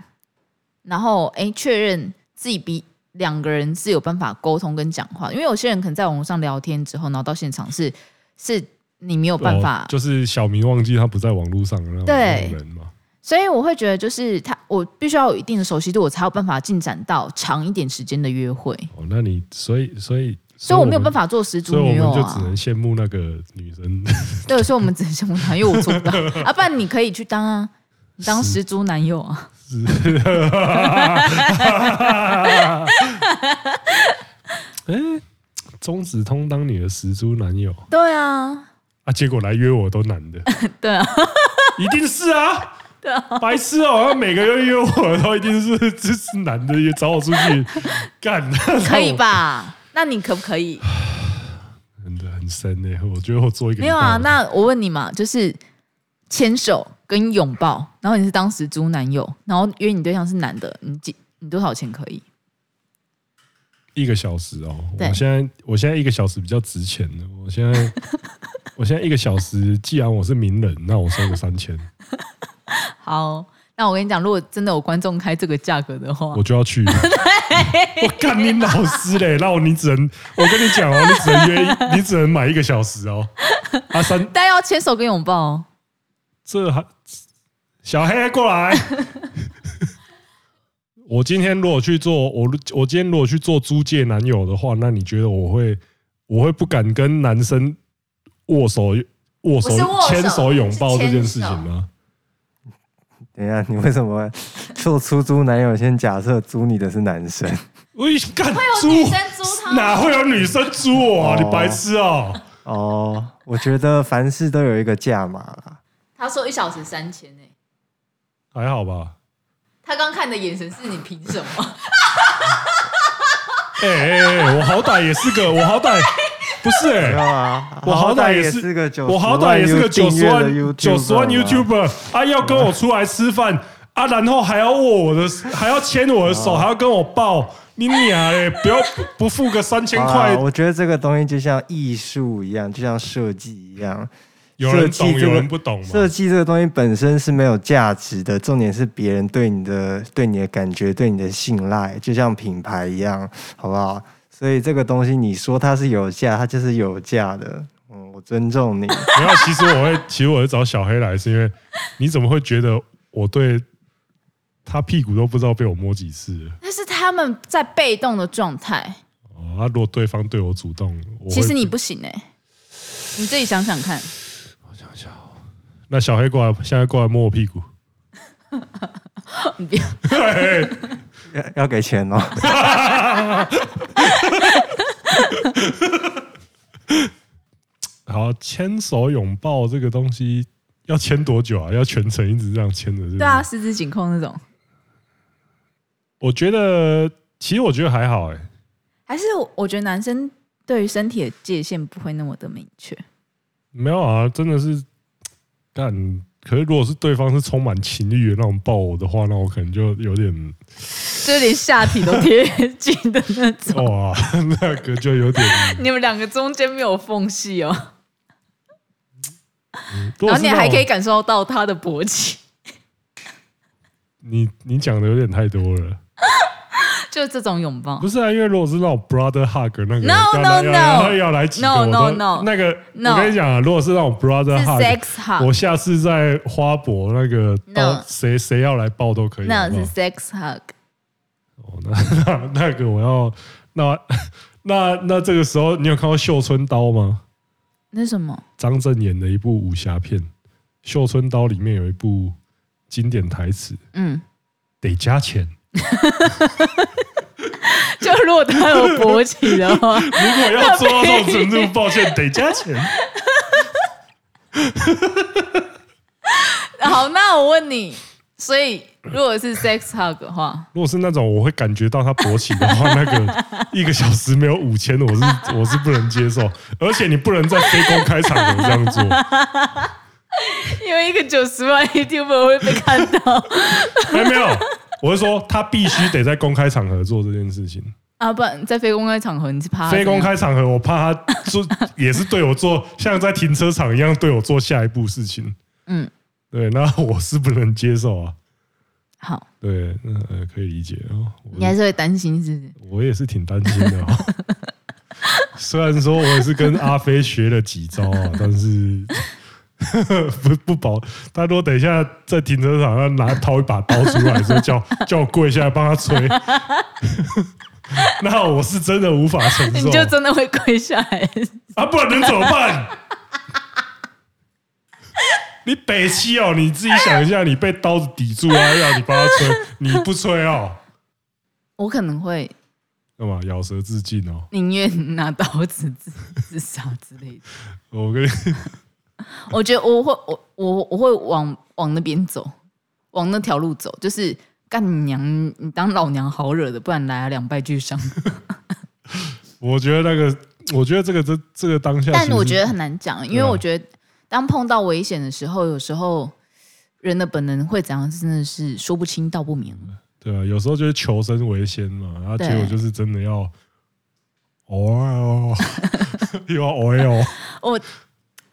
然后哎确认自己比两个人是有办法沟通跟讲话，因为有些人可能在网络上聊天之后，然后到现场是是。你没有办法，就是小明忘记他不在网络上的那种人嘛。所以我会觉得，就是他，我必须要有一定的熟悉度，我才有办法进展到长一点时间的约会。哦，那你所以所以所以我没有办法做十足女友啊，所以我们就只能羡慕那个女生。[LAUGHS] 对，所以我们只能羡慕她，因为我做不到 [LAUGHS] 啊。不然你可以去当啊，当十足男友啊。是。[LAUGHS] 哎，中指通当你的十足男友？对啊。啊！结果来约我都男的，[LAUGHS] 对啊，一定是啊，对啊，白痴哦！他每个月约我都一定是支持男的，也找我出去 [LAUGHS] 干，可以吧？那你可不可以？[SIGHS] 真的很深呢。我觉得我做一个没有啊。那我问你嘛，就是牵手跟拥抱，然后你是当时租男友，然后约你对象是男的，你几你多少钱可以？一个小时哦，我现在我现在一个小时比较值钱的，我现在 [LAUGHS] 我现在一个小时，既然我是名人，那我收个三千。好，那我跟你讲，如果真的有观众开这个价格的话，我就要去。[LAUGHS] 我干你老师嘞！那我你只能，我跟你讲哦，你只能约，你只能买一个小时哦。啊三，[LAUGHS] 但要牵手跟拥抱哦。这还小黑过来。[LAUGHS] 我今天如果去做我我今天如果去做租借男友的话，那你觉得我会我会不敢跟男生握手握手牵手拥抱这件事情吗？等一下，你为什么做出租男友，先假设租你的是男生。我一干租？哪会有女生租我啊？哦、你白痴啊！哦，我觉得凡事都有一个价码啦。他说一小时三千呢，还好吧？他刚看的眼神是你凭什么？[LAUGHS] 哎哎哎！我好歹也是个，我好歹不是哎、我好歹也是个九，我好歹也是个九十万九十万 YouTuber 啊，要跟我出来吃饭啊，然后还要握我的，还要牵我的手，还要跟我抱，你娘嘞！不要不付个三千块？我觉得这个东西就像艺术一样，就像设计一样。有人懂，有人不懂吗？设计这个东西本身是没有价值的，重点是别人对你的、对你的感觉、对你的信赖，就像品牌一样，好不好？所以这个东西你说它是有价，它就是有价的。嗯，我尊重你。[LAUGHS] 然后其实我会，其实我会找小黑来，是因为你怎么会觉得我对他屁股都不知道被我摸几次？那是他们在被动的状态。哦，那如果对方对我主动，其实你不行哎、欸，你自己想想看。那小黑过来，现在过来摸我屁股。[LAUGHS] 你别要 [LAUGHS] 要给钱哦。[LAUGHS] 好，牵手拥抱这个东西要牵多久啊？要全程一直这样牵着？对啊，十指紧扣那种。我觉得，其实我觉得还好哎、欸。还是我觉得男生对于身体的界限不会那么的明确。没有啊，真的是。干，可是如果是对方是充满情欲的那种抱我的话，那我可能就有点，[LAUGHS] 就连下体都贴近的那种。哇，那个就有点。[LAUGHS] 你们两个中间没有缝隙哦。嗯、然后你还可以感受到他的勃起。你你讲的有点太多了。就这种拥抱，不是啊，因为如果是那种 brother hug 那个，no no no，要来几个，no no no，那个，我跟你讲啊，如果是那种 brother hug，我下次在花博那个，谁谁要来抱都可以。那是 sex hug。哦，那 [LAUGHS] 那那个我要，那那那这个时候，你有看过《绣春刀》吗？那什么？张震演的一部武侠片《绣春刀》里面有一部经典台词，嗯，得加钱。[LAUGHS] 就如果他有勃起的话，如果要做到这种程度，抱歉，得加钱。[LAUGHS] 好，那我问你，所以如果是 sex hug 的话，如果是那种我会感觉到他勃起的话，那个 [LAUGHS] 一个小时没有五千，我是我是不能接受，而且你不能在非公开场合这样做，因为一个九十万 YouTuber 会被看到。还有没有。[LAUGHS] 我是说，他必须得在公开场合做这件事情啊！不然在非公开场合，你是怕非公开场合，我怕他做 [LAUGHS] 也是对我做像在停车场一样对我做下一步事情。嗯，对，那我是不能接受啊。好，对，呃，可以理解哦。你还是会担心是不是？我也是挺担心的哦。[LAUGHS] 虽然说我也是跟阿飞学了几招啊，但是。[LAUGHS] 不不保，他说等一下在停车场要拿掏一把刀出来，说叫 [LAUGHS] 叫我跪下来帮他吹，[LAUGHS] 那我是真的无法承受。你就真的会跪下来啊？不然能怎么办？你北七哦，你自己想一下，你被刀子抵住啊，要你帮他吹，你不吹哦？我可能会干嘛咬舌自尽哦？宁愿拿刀子自自杀之类的。我跟你。[LAUGHS] 我觉得我会我我我会往往那边走，往那条路走，就是干你娘，你当老娘好惹的，不然来啊两败俱伤。[LAUGHS] 我觉得那个，我觉得这个这这个当下，但我觉得很难讲，因为我觉得当碰到危险的时候，有时候人的本能会怎样，真的是说不清道不明。对啊，有时候就是求生为先嘛，然后结果就是真的要哦，[LAUGHS] 又要哦，我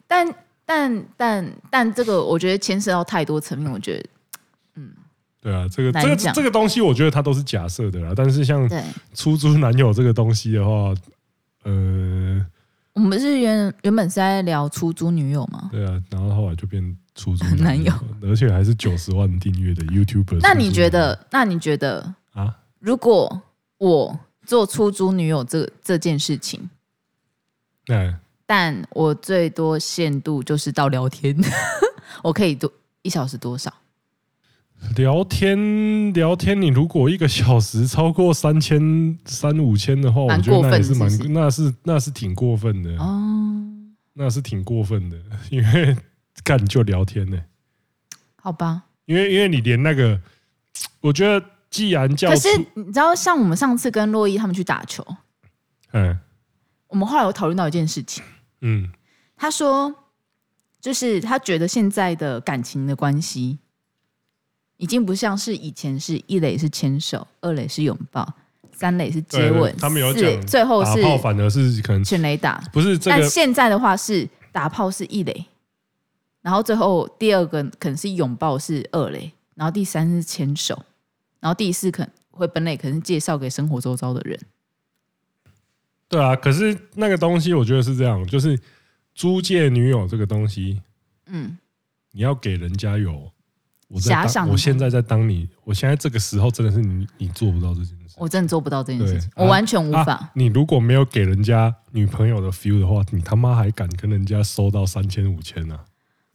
但。但但但这个，我觉得牵涉到太多层面。我觉得，嗯，对啊，这个这个这个东西，我觉得它都是假设的啦。但是像出租男友这个东西的话，呃，我们是原原本是在聊出租女友嘛？对啊，然后后来就变出租 [LAUGHS] 男友，而且还是九十万订阅的 YouTuber。那你觉得？那你觉得啊？如果我做出租女友这这件事情，对。但我最多限度就是到聊天，[LAUGHS] 我可以多一小时多少？聊天聊天，你如果一个小时超过三千三五千的话，我觉得那也是蛮，那是那是挺过分的。哦，那是挺过分的，因为干就聊天呢、欸，好吧，因为因为你连那个，我觉得既然叫，可是你知道，像我们上次跟洛伊他们去打球，嗯，我们后来有讨论到一件事情，嗯，他说，就是他觉得现在的感情的关系。已经不像是以前，是一垒是牵手，二垒是拥抱，三垒是接吻，他们有讲，最后是打炮反而是可能全垒打，不是这个。但现在的话是打炮是一垒，然后最后第二个可能是拥抱是二垒，然后第三是牵手，然后第四可能会本垒可能是介绍给生活周遭的人。对啊，可是那个东西我觉得是这样，就是租借女友这个东西，嗯，你要给人家有。我在当，我现在在当你，我现在这个时候真的是你，你做不到这件事。我真的做不到这件事情，我完全无法。你如果没有给人家女朋友的 feel 的话，你他妈还敢跟人家收到三千五千呢？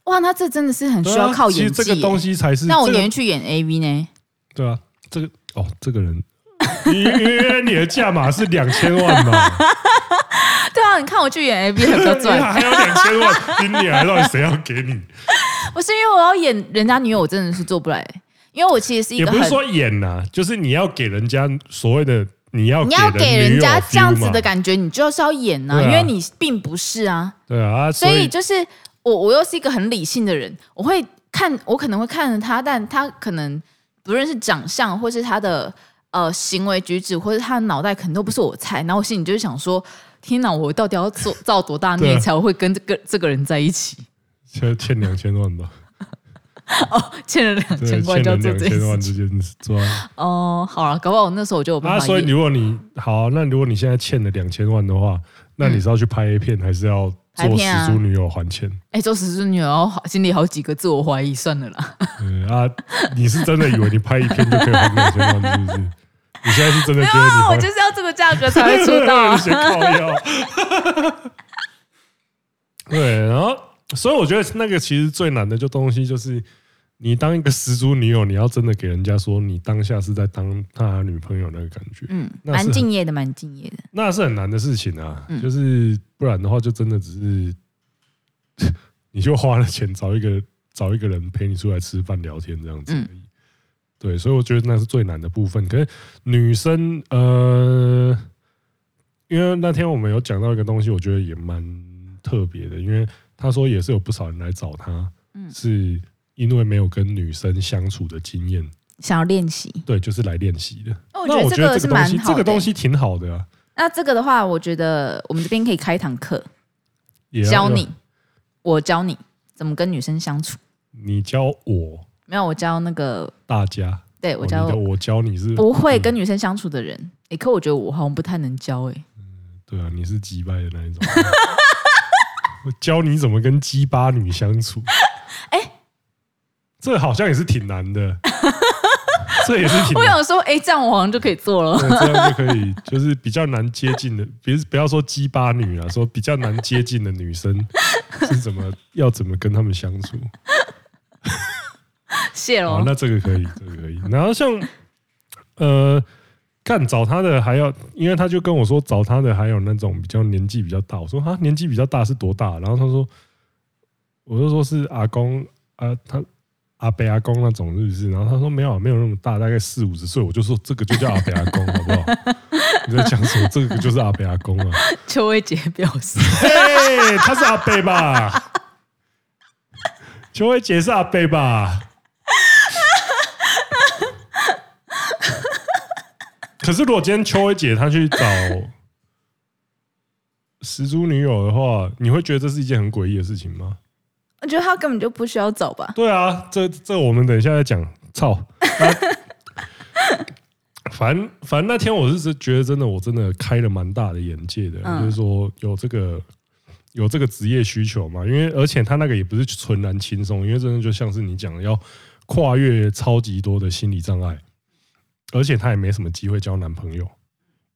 哇，那这真的是很需要靠演技。这个东西才是。那我宁愿去演 AV 呢？对啊，这个哦，这个人，[LAUGHS] 因为你的价码是两千万嘛。[LAUGHS] 对啊，你看我去演 AV 很多 [LAUGHS] 赚，还有两千万，今年到底谁要给你？不是因为我要演人家女友，我真的是做不来。因为我其实是一个，也不是说演呐、啊，就是你要给人家所谓的你要你要给人家这样子的感觉，你就是要演呐、啊，因为你并不是啊。对啊，所以就是我我又是一个很理性的人，我会看我可能会看着他，但他可能不论是长相，或是他的呃行为举止，或者他的脑袋可能都不是我菜，然后我心里就是想说：天哪，我到底要做造多大孽才会跟这个这个人在一起？欠欠两千万吧。[LAUGHS] 哦，欠了两千万就要做这件事。哦，好了，搞不好我那时候我就有办法。啊，所以如果你好，那如果你现在欠了两千万的话，那你是要去拍 A 片，还是要做死猪女友还钱？哎，做死猪女友，心里好几个自我怀疑，算了啦。嗯啊，你是真的以为你拍一片就可以还两千万，是不是？你现在是真的觉得你我就是要这个价格才会出道。[LAUGHS] [LAUGHS] 对，然后。所以我觉得那个其实最难的就东西就是，你当一个十足女友，你要真的给人家说你当下是在当他女朋友那个感觉，嗯，蛮敬业的，蛮敬业的，那是很难的事情啊。就是不然的话，就真的只是 [LAUGHS] 你就花了钱找一个找一个人陪你出来吃饭聊天这样子而已。对，所以我觉得那是最难的部分。可是女生，呃，因为那天我们有讲到一个东西，我觉得也蛮特别的，因为。他说也是有不少人来找他，是因为没有跟女生相处的经验，想要练习。对，就是来练习的。那我觉得这个东西，这个东西挺好的啊。那这个的话，我觉得我们这边可以开一堂课，教你，我教你怎么跟女生相处。你教我？没有，我教那个大家。对，我教我教你是不会跟女生相处的人。哎，可我觉得我好像不太能教哎。嗯，对啊，你是鸡掰的那一种。[LAUGHS] 我教你怎么跟鸡巴女相处，哎、欸，这好像也是挺难的，[LAUGHS] 这也是挺难。我想说，哎、欸，这样我好像就可以做了，这样就可以，就是比较难接近的，别不要说鸡巴女啊，说比较难接近的女生是怎么要怎么跟他们相处。[LAUGHS] 谢了，那这个可以，这个可以。然后像呃。干找他的还要，因为他就跟我说找他的还有那种比较年纪比较大。我说他年纪比较大是多大？然后他说，我就说是阿公啊，他阿伯阿公那种是不是？然后他说没有，没有那么大，大概四五十岁。我就说这个就叫阿伯阿公，好不好？[LAUGHS] 你在讲什么？这个就是阿伯阿公啊。[LAUGHS] 邱威杰表示，嘿，他是阿伯吧？邱威杰是阿伯吧？可是，如果今天秋薇姐她去找十足女友的话，你会觉得这是一件很诡异的事情吗？我觉得她根本就不需要找吧。对啊，这这我们等一下再讲。操！啊、反正反正那天我是觉得真的，我真的开了蛮大的眼界的，嗯、就是说有这个有这个职业需求嘛。因为而且他那个也不是纯然轻松，因为真的就像是你讲的，要跨越超级多的心理障碍。而且她也没什么机会交男朋友，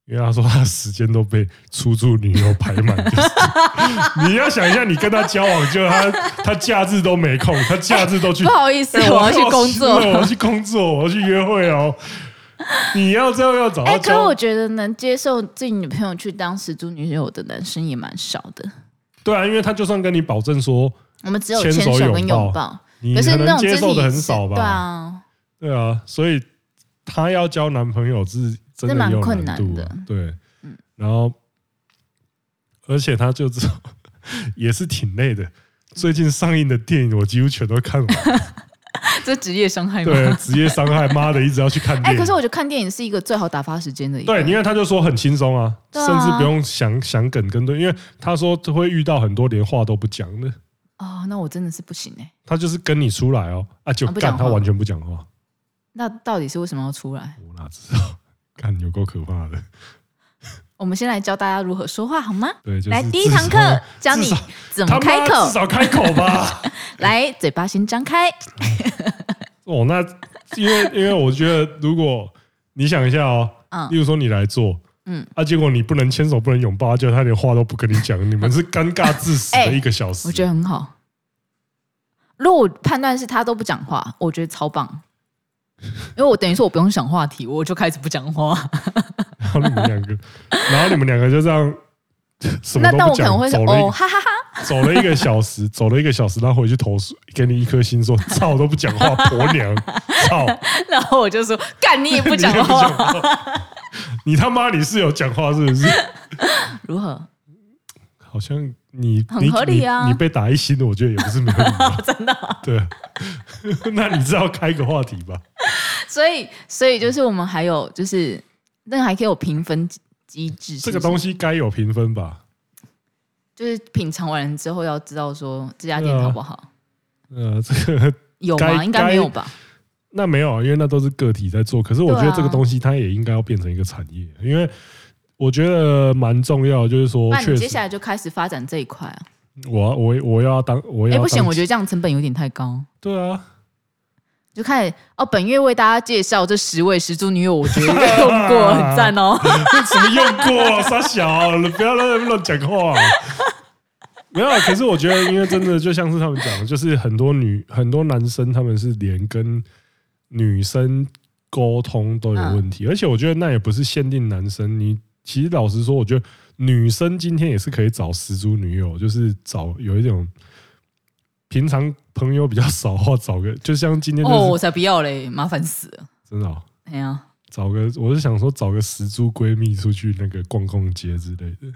因为她说她的时间都被出租女友排满，就是 [LAUGHS] 你要想一下，你跟她交往，就她她假日都没空，她假日都去，[LAUGHS] 不好意思，[LAUGHS] 我要去工作，我要去工作，我要去约会哦。你要这样要找？哎，可是我觉得能接受自己女朋友去当时租女友的男生也蛮少的。对啊，因为他就算跟你保证说我们只有牵手跟拥抱，可是那种接受的很少吧？对啊，对啊，所以他要交男朋友是。真的有困难的，对，然后，而且她就知道 [LAUGHS] 也是挺累的。最近上映的电影我几乎全都看完，[LAUGHS] 这职业伤害吗？对，职业伤害，妈的，一直要去看 [LAUGHS] 电影。哎，可是我觉得看电影是一个最好打发时间的一个。对，因为他就说很轻松啊，甚至不用想想梗跟对，因为他说会遇到很多连话都不讲的。哦，那我真的是不行哎。他就是跟你出来哦，啊，就干他完全不讲话。那到底是为什么要出来？我哪知道。看有够可怕的！[LAUGHS] 我们先来教大家如何说话好吗？对，就是、来第一堂课教你怎么开口，至少开口吧。来，嘴巴先张开。哦，那因为因为我觉得，如果你想一下哦，嗯，例如说你来做，嗯，啊，结果你不能牵手，不能拥抱，就他连话都不跟你讲，你们是尴尬致死的一个小时。我觉得很好。如果我判断是他都不讲话，我觉得超棒。[LAUGHS] 因为我等于说我不用想话题，我就开始不讲话。[LAUGHS] 然后你们两个，然后你们两个就这样什么都不讲，那那我可能会走了哦，哈哈哈，走了一个小时，走了一个小时，然后回去投诉，给你一颗心说，说操都不讲话，婆娘，[LAUGHS] 操。然后我就说，干你也不讲话，你他妈你是有讲话是不是？如何？好像你很合理啊，你，你，你被打一星的，我觉得也不是没有理由，[LAUGHS] 真的、啊。对，[LAUGHS] 那你知道开个话题吧？[LAUGHS] 所以，所以就是我们还有就是，那还可以有评分机制。这个东西该有评分吧？就是品尝完之后要知道说这家店好不好？呃，这个有吗？应该没有吧？那没有，因为那都是个体在做。可是我觉得这个东西它也应该要变成一个产业，因为。我觉得蛮重要，就是说，那你接下来就开始发展这一块啊。我我我要当我要哎、欸、不行，我觉得这样成本有点太高。对啊，就开始哦。本月为大家介绍这十位十足女友，我觉得用过很赞哦。[LAUGHS] 什么用过？傻小，不要乱乱讲话。[LAUGHS] 没有，可是我觉得，因为真的就像是他们讲的，就是很多女很多男生他们是连跟女生沟通都有问题，而且我觉得那也不是限定男生你。其实老实说，我觉得女生今天也是可以找十足女友，就是找有一种平常朋友比较少的话，找个就像今天哦，我才不要嘞，麻烦死了，真的、哦。哎呀，找个我是想说找个十足闺蜜出去那个逛逛街之类的。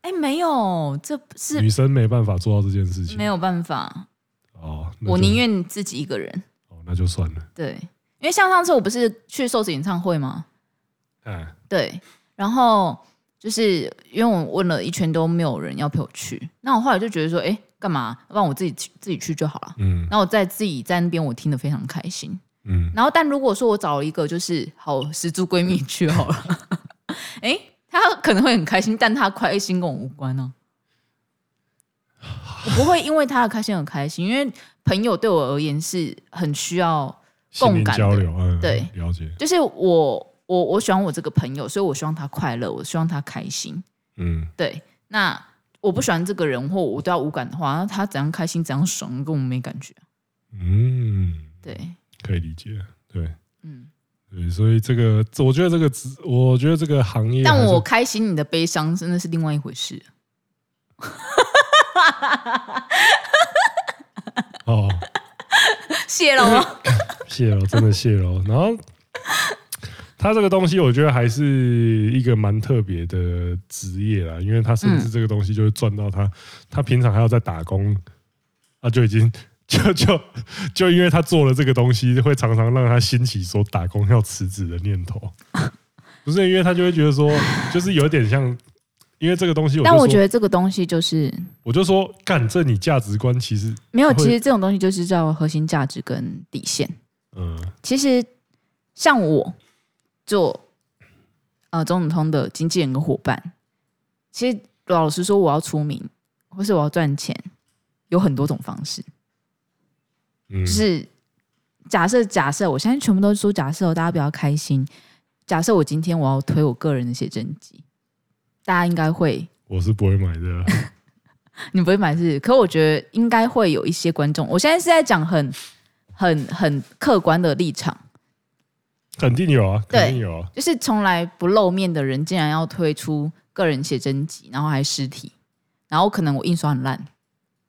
哎，没有，这是女生没办法做到这件事情，没有办法。哦，我宁愿自己一个人。哦，那就算了。对，因为像上次我不是去瘦子演唱会吗？哎，对。然后就是因为我问了一圈都没有人要陪我去，那我后来就觉得说，哎，干嘛让我自己去自己去就好了。嗯，然后我在自己在那边，我听得非常开心。嗯，然后但如果说我找了一个就是好十足闺蜜去好了，[LAUGHS] 哎，她可能会很开心，但她开心跟我无关呢、啊。我不会因为她的开心很开心，因为朋友对我而言是很需要共感的交流。嗯，对，了解。就是我。我我喜欢我这个朋友，所以我希望他快乐，我希望他开心。嗯，对。那我不喜欢这个人，或我对他无感的话，那他怎样开心怎样爽，跟我没感觉。嗯，对，可以理解。对，嗯，对，所以这个，我觉得这个，我觉得这个行业，但我开心，你的悲伤真的是另外一回事。[LAUGHS] 哦，[LAUGHS] 谢了吗？[LAUGHS] 谢了，真的谢了。然后。他这个东西，我觉得还是一个蛮特别的职业啦，因为他甚至这个东西就会赚到他，嗯、他平常还要在打工，啊，就已经 [LAUGHS] 就就就因为他做了这个东西，会常常让他兴起说打工要辞职的念头，[LAUGHS] 不是因为他就会觉得说，就是有点像，因为这个东西我，但我觉得这个东西就是，我就说干这你价值观其实没有，其实这种东西就是叫核心价值跟底线，嗯，其实像我。做呃中子通的经纪人跟伙伴，其实老实说，我要出名或是我要赚钱，有很多种方式。嗯，就是假设假设，我现在全部都是说假设，大家比较开心。假设我今天我要推我个人的写真集，大家应该会，我是不会买的。[LAUGHS] 你不会买是？可我觉得应该会有一些观众。我现在是在讲很、很、很客观的立场，肯定有啊，肯定有啊。就是从来不露面的人，竟然要推出个人写真集，然后还实体，然后可能我印刷很烂，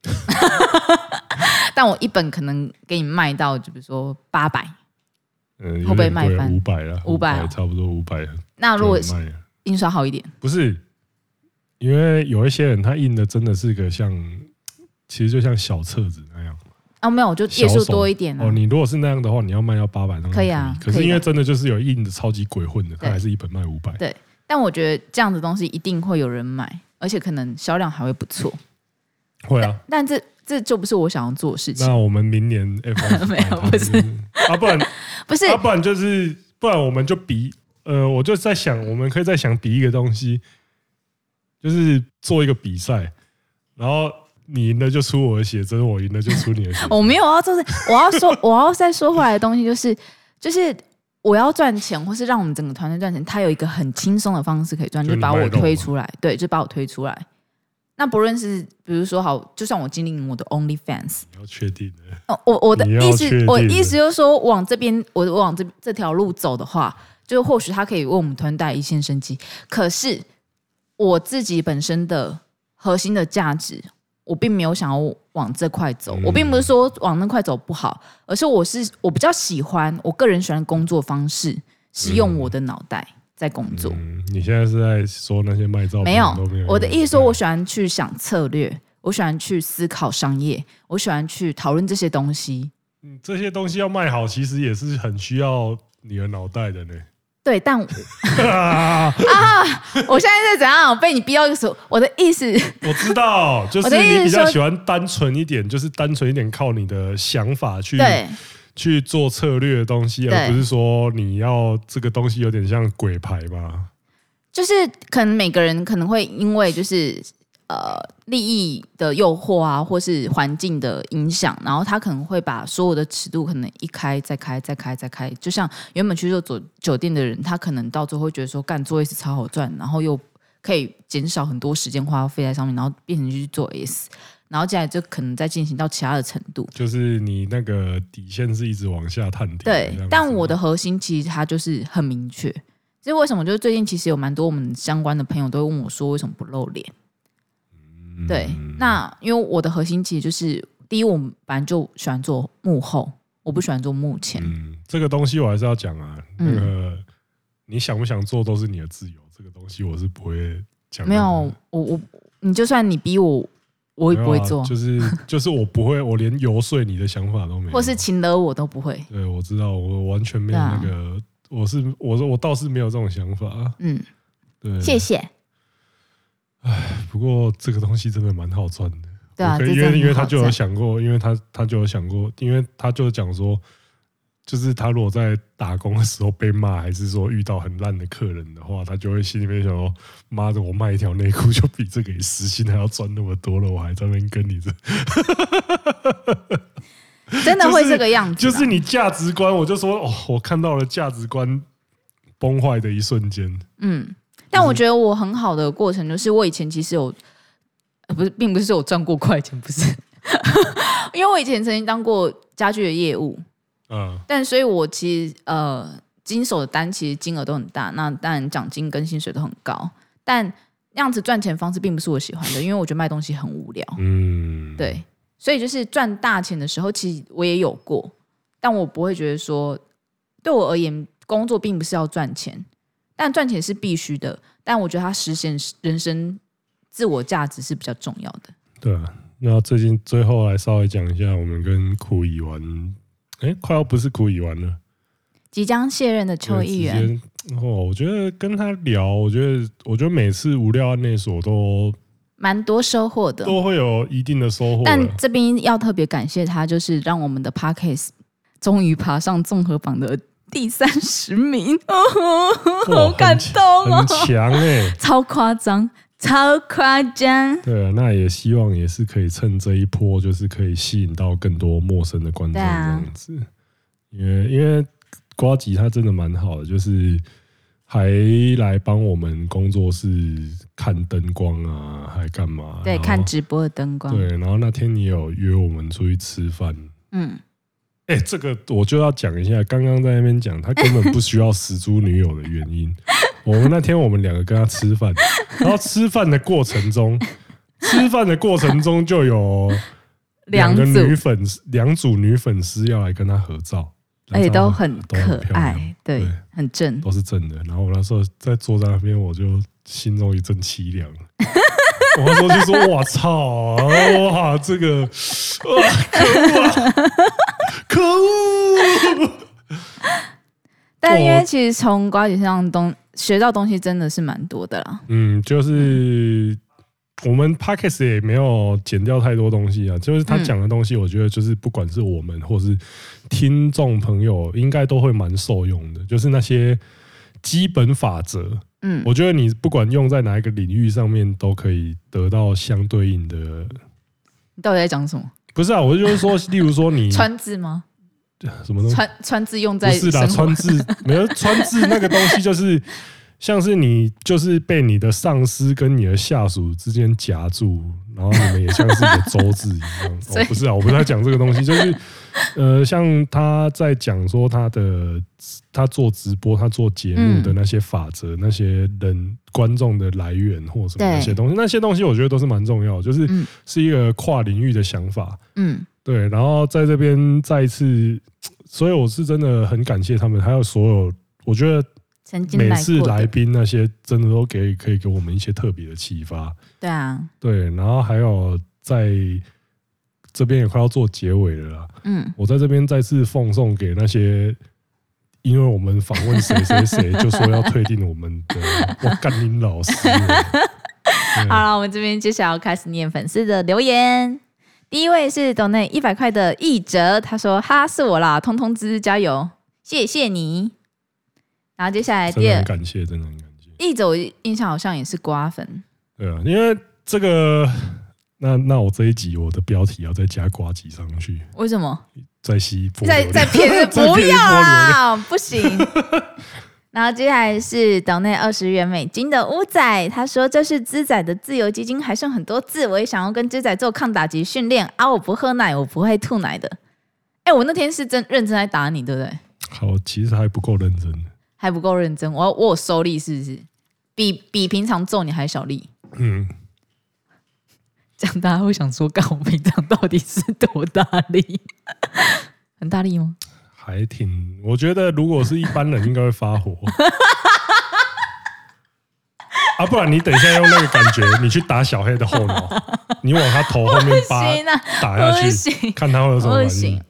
[LAUGHS] 但我一本可能给你卖到，就比如说八百，嗯，会不会卖翻？五百了，五百，差不多五百。那如果印刷好一点，不是？因为有一些人他印的真的是个像，其实就像小册子。啊，没有，就页数多一点哦。你如果是那样的话，你要卖到八百，可以啊。可是因为真的就是有印的超级鬼混的，他还是一本卖五百。对，但我觉得这样的东西一定会有人买，而且可能销量还会不错。会啊，但这这就不是我想要做的事情。那我们明年 [LAUGHS] F 没有不是啊，不然 [LAUGHS] 不是，啊，不然就是不然我们就比呃，我就在想，我们可以再想比一个东西，就是做一个比赛，然后。你赢了就出我的血真，我赢了就出你的写真。我 [LAUGHS] 没有要做，我要说，[LAUGHS] 我要再说回来的东西就是，就是我要赚钱，或是让我们整个团队赚钱，他有一个很轻松的方式可以赚，就把我推出来，对，就把我推出来。那不论是比如说好，就算我经营我的 OnlyFans，你要确定的。哦，我我的意思，我意思就是说，往这边，我往这这条路走的话，就或许它可以为我们团队一线生机。可是我自己本身的核心的价值。我并没有想要往这块走，我并不是说往那块走不好，而是我是我比较喜欢我个人喜欢工作方式是用我的脑袋在工作。嗯，你现在是在说那些卖照片？没有，我的意思说我喜欢去想策略，我喜欢去思考商业，我喜欢去讨论这些东西。嗯，这些东西要卖好，其实也是很需要你的脑袋的呢。对，但 [LAUGHS] 啊，我现在在怎样？我被你逼到一个时候，我的意思，[LAUGHS] 我知道，就是你比较喜欢单纯一点，就是单纯一点，靠你的想法去去做策略的东西，而不是说你要这个东西有点像鬼牌吧？就是可能每个人可能会因为就是。呃，利益的诱惑啊，或是环境的影响，然后他可能会把所有的尺度可能一开再开再开再开，就像原本去做酒酒店的人，他可能到最后会觉得说，干做 S 超好赚，然后又可以减少很多时间花费在上面，然后变成去做 S，然后接下来就可能再进行到其他的程度，就是你那个底线是一直往下探底。对，但我的核心其实它就是很明确，所以为什么就是最近其实有蛮多我们相关的朋友都会问我说，为什么不露脸？对，那因为我的核心其实就是，第一，我们本来就喜欢做幕后，我不喜欢做幕前。嗯，这个东西我还是要讲啊。那个、嗯、你想不想做都是你的自由，这个东西我是不会讲。没有，我我你就算你逼我，我也不会做。啊、就是就是我不会，[LAUGHS] 我连游说你的想法都没有，或是请了我都不会。对，我知道，我完全没有那个，啊、我是我说我倒是没有这种想法。嗯，对，谢谢。唉，不过这个东西真的蛮好赚的。对啊，因为因为他就有想过，因为他他就有想过，因为他就讲说，就是他如果在打工的时候被骂，还是说遇到很烂的客人的话，他就会心里面想说：妈的，我卖一条内裤就比这个时薪还要赚那么多了，我还在那边跟你这，[LAUGHS] 真的会这个样子？就是你价值观，我就说哦，我看到了价值观崩坏的一瞬间。嗯。但我觉得我很好的过程就是，我以前其实有，不是，并不是我赚过快钱，不是，[LAUGHS] 因为我以前曾经当过家具的业务，嗯，但所以我其实呃经手的单其实金额都很大，那当然奖金跟薪水都很高，但那样子赚钱方式并不是我喜欢的，因为我觉得卖东西很无聊，嗯，对，所以就是赚大钱的时候，其实我也有过，但我不会觉得说，对我而言，工作并不是要赚钱。但赚钱是必须的，但我觉得它实现人生自我价值是比较重要的。对啊，那最近最后来稍微讲一下，我们跟苦乙玩，哎、欸，快要不是苦乙玩了，即将卸任的邱议员。哦，我觉得跟他聊，我觉得我觉得每次无料案内所都蛮多收获的，都会有一定的收获。但这边要特别感谢他，就是让我们的 Podcast 终于爬上综合榜的。第三十名，哦，[LAUGHS] 好感动哦，很强哎，[LAUGHS] 超夸张，超夸张。对啊，那也希望也是可以趁这一波，就是可以吸引到更多陌生的观众这样子。因为因为瓜吉他真的蛮好的，就是还来帮我们工作室看灯光啊，还干嘛？对，看直播的灯光。对，然后那天你有约我们出去吃饭。嗯。哎、欸，这个我就要讲一下，刚刚在那边讲，他根本不需要死猪女友的原因。我们那天我们两个跟他吃饭，然后吃饭的过程中，吃饭的过程中就有两个女粉丝，两组女粉丝要来跟他合照，而且都很可爱，对，很正，都是正的。然后我那时候在坐在那边，我就心中一阵凄凉。我那时候就说：“我操，哇，这个，哇，可恶啊！”可恶！[LAUGHS] 但因为其实从瓜姐身上东学到东西真的是蛮多的啦。嗯，就是我们 Podcast 也没有剪掉太多东西啊，就是他讲的东西，我觉得就是不管是我们或是听众朋友，应该都会蛮受用的。就是那些基本法则，嗯，我觉得你不管用在哪一个领域上面，都可以得到相对应的。你到底在讲什么？不是啊，我就是说，例如说你 [LAUGHS] 川字吗？[LAUGHS] 什么东西？川川字用在不是啦，川字没有川字那个东西，就是 [LAUGHS] 像是你就是被你的上司跟你的下属之间夹住，然后你们也像是一个周字一样。哦，[LAUGHS] 不是啊，我不是在讲这个东西，就是呃，像他在讲说他的他做直播、他做节目的那些法则、那些人观众的来源或什么那些东西，那些东西我觉得都是蛮重要的，就是是一个跨领域的想法。嗯。对，然后在这边再一次，所以我是真的很感谢他们，还有所有，我觉得每次来宾那些真的都给可以给我们一些特别的启发。对啊，对，然后还有在这边也快要做结尾了啦。嗯，我在这边再次奉送给那些，因为我们访问谁谁谁，就说要退订我们的我干林老师。[LAUGHS] 好了，我们这边接下来要开始念粉丝的留言。第一位是董内一百块的易哲，他说：“哈，是我啦，通通之加油，谢谢你。”然后接下来第二，感谢，真的很感谢。易哲，我印象好像也是瓜粉。对啊，因为这个，那那我这一集我的标题要再加瓜几上去。为什么？再吸一再再骗，[LAUGHS] 不要啊，不行。然后接下来是岛内二十元美金的乌仔，他说，这是资仔的自由基金，还剩很多字，我也想要跟资仔做抗打击训练啊！我不喝奶，我不会吐奶的。哎，我那天是真认真在打你，对不对？好，其实还不够认真，还不够认真。我我有收力是不是？比比平常揍你还小力？嗯，这样大家会想说，干我平常到底是多大力？[LAUGHS] 很大力吗？还挺，我觉得如果是一般人，应该会发火。[LAUGHS] 啊，不然你等一下用那个感觉，你去打小黑的后脑，你往他头后面扒打下去，看他会有什么反应。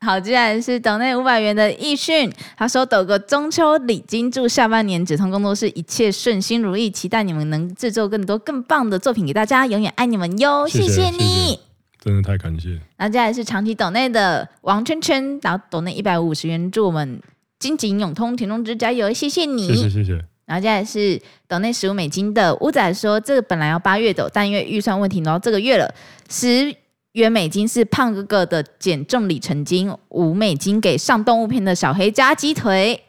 好，接下来是等内五百元的易迅，他说：“抖个中秋礼金，祝下半年止痛工作室一切顺心如意，期待你们能制作更多更棒的作品给大家，永远爱你们哟，谢谢，谢谢你。谢谢”真的太感谢。那接下来是长期斗内的王圈圈，然后斗内一百五十元，祝我们金井永通田中之加油，谢谢你，谢谢谢谢。然后接下来是斗内十五美金的乌仔说，这个本来要八月的，但因为预算问题，然后这个月了。十元美金是胖哥哥的减重里程金，五美金给上动物片的小黑加鸡腿，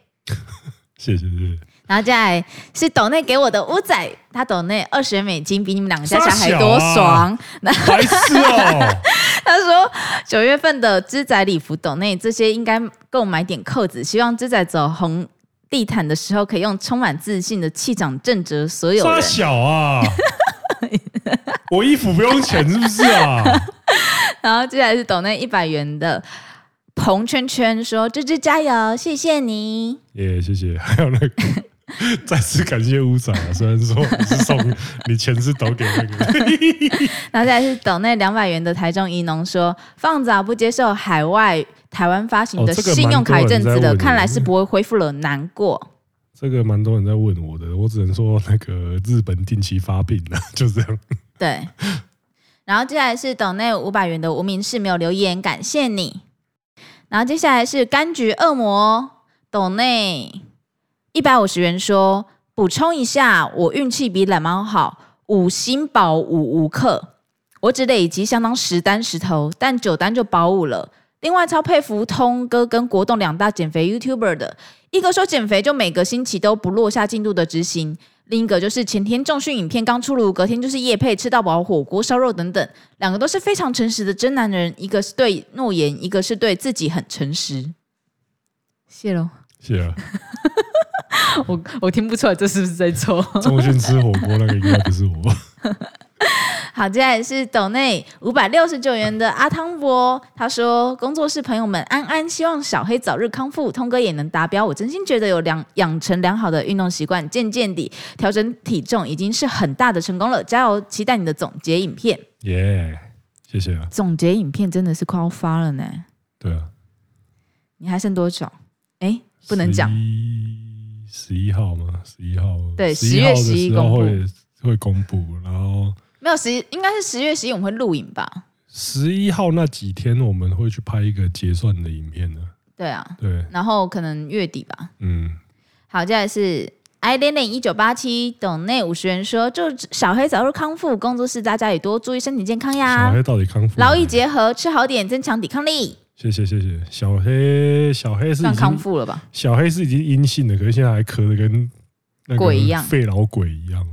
谢 [LAUGHS] 谢谢谢。然后接下来是斗内给我的乌仔，他斗内二十元美金，比你们两个加起来还多爽。白痴哦！[LAUGHS] 他说九月份的兹仔礼服斗内这些应该够买点扣子，希望兹仔走红地毯的时候可以用充满自信的气场震慑所有人。小啊！[LAUGHS] 我衣服不用钱是不是啊？[LAUGHS] 然后接下来是斗内一百元的。红圈圈说：“芝芝加油，谢谢你。”耶，谢谢。还有那个，[LAUGHS] 再次感谢乌仔啊！虽然说你是送你钱是抖给那个，[LAUGHS] 然后再来是斗内两百元的台中宜农说：“放早不接受海外台湾发行的信用卡一阵子了，看来是不会恢复了，难过。”这个蛮多人在问我的，我只能说那个日本定期发病了，[LAUGHS] 就这样。对。然后接下来是斗内五百元的无名氏没有留言，感谢你。然后接下来是柑橘恶魔斗内一百五十元说，补充一下，我运气比懒猫好，五星保五无克，我只累积相当十单石头，但九单就保五了。另外，超佩服通哥跟国栋两大减肥 YouTuber 的，一个说减肥就每个星期都不落下进度的执行，另一个就是前天重训影片刚出炉，隔天就是夜配吃到饱火锅烧肉等等，两个都是非常诚实的真男人，一个是对诺言，一个是对自己很诚实。谢喽，谢了。[LAUGHS] 我我听不出来这是不是在做？重训吃火锅那个应该不是我。[LAUGHS] 好，接下来是斗内五百六十九元的阿汤伯，他说：“工作室朋友们安安，希望小黑早日康复，通哥也能达标。我真心觉得有良养成良好的运动习惯，渐渐地调整体重，已经是很大的成功了。加油，期待你的总结影片。”耶，谢谢啊！总结影片真的是快要发了呢。对啊，你还剩多少？哎，不能讲。十一号吗？十一号。对，十月十一公布会会公布，然后。没有十一，应该是十月十一我们会录影吧？十一号那几天我们会去拍一个结算的影片呢。对啊，对，然后可能月底吧。嗯，好，接下来是 i 零零一九八七董内五十元说，祝小黑早日康复，工作室大家也多注意身体健康呀。小黑到底康复？劳逸结合，吃好点，增强抵抗力。谢谢谢谢，小黑小黑是已经康复了吧？小黑是已经阴性了，可是现在还咳得跟那个鬼一样，肺老鬼一样。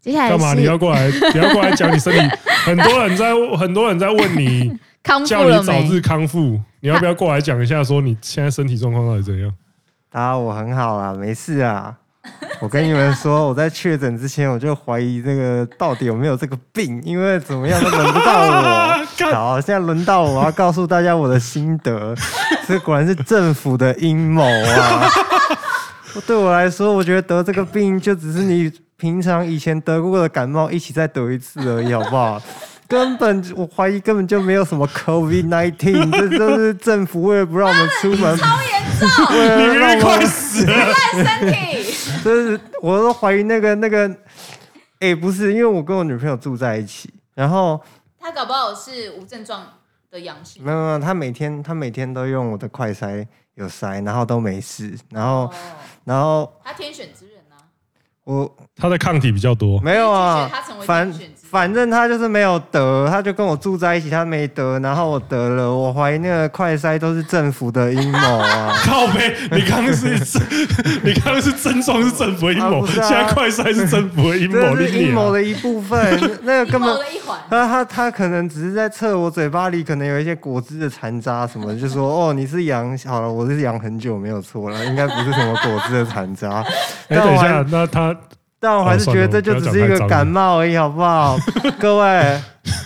接下来干嘛？你要过来？[LAUGHS] 你要过来讲你身体？很多人在，很多人在问你，[LAUGHS] 康复叫你早日康复。你要不要过来讲一下，说你现在身体状况到底怎样？[LAUGHS] 啊，我很好啦，没事啊。[LAUGHS] 我跟你们说，我在确诊之前，我就怀疑这个到底有没有这个病，因为怎么样都轮不到我。[LAUGHS] 好，现在轮到我，我要告诉大家我的心得。这果然是政府的阴谋啊！[LAUGHS] 对我来说，我觉得得这个病就只是你。平常以前得过的感冒，一起再得一次而已，好不好？根本我怀疑根本就没有什么 COVID nineteen，这都是政府为了不让我们出门，超严重，为了让我们死了，身体。就是我都怀疑那个那个，哎、欸，不是，因为我跟我女朋友住在一起，然后他搞不好是无症状的阳性，没有没有，他每天他每天都用我的快筛有筛，然后都没事，然后、哦、然后他天选之人。我他的抗体比较多，没有啊，她成为反反正他就是没有得，他就跟我住在一起，他没得，然后我得了，我怀疑那个快筛都是政府的阴谋啊！[LAUGHS] 靠北，你刚刚是，[LAUGHS] 你刚刚是症状是政府的阴谋，啊啊、现在快筛是政府的阴谋，是阴谋的一部分，[LAUGHS] 那个根本的一环，他他他可能只是在测我嘴巴里可能有一些果汁的残渣什么，就说哦你是羊，好了，我是羊很久没有错了，应该不是什么果汁的残渣。哎、欸，等一下，那他。但我还是觉得这就只是一个感冒而已，好不好？各位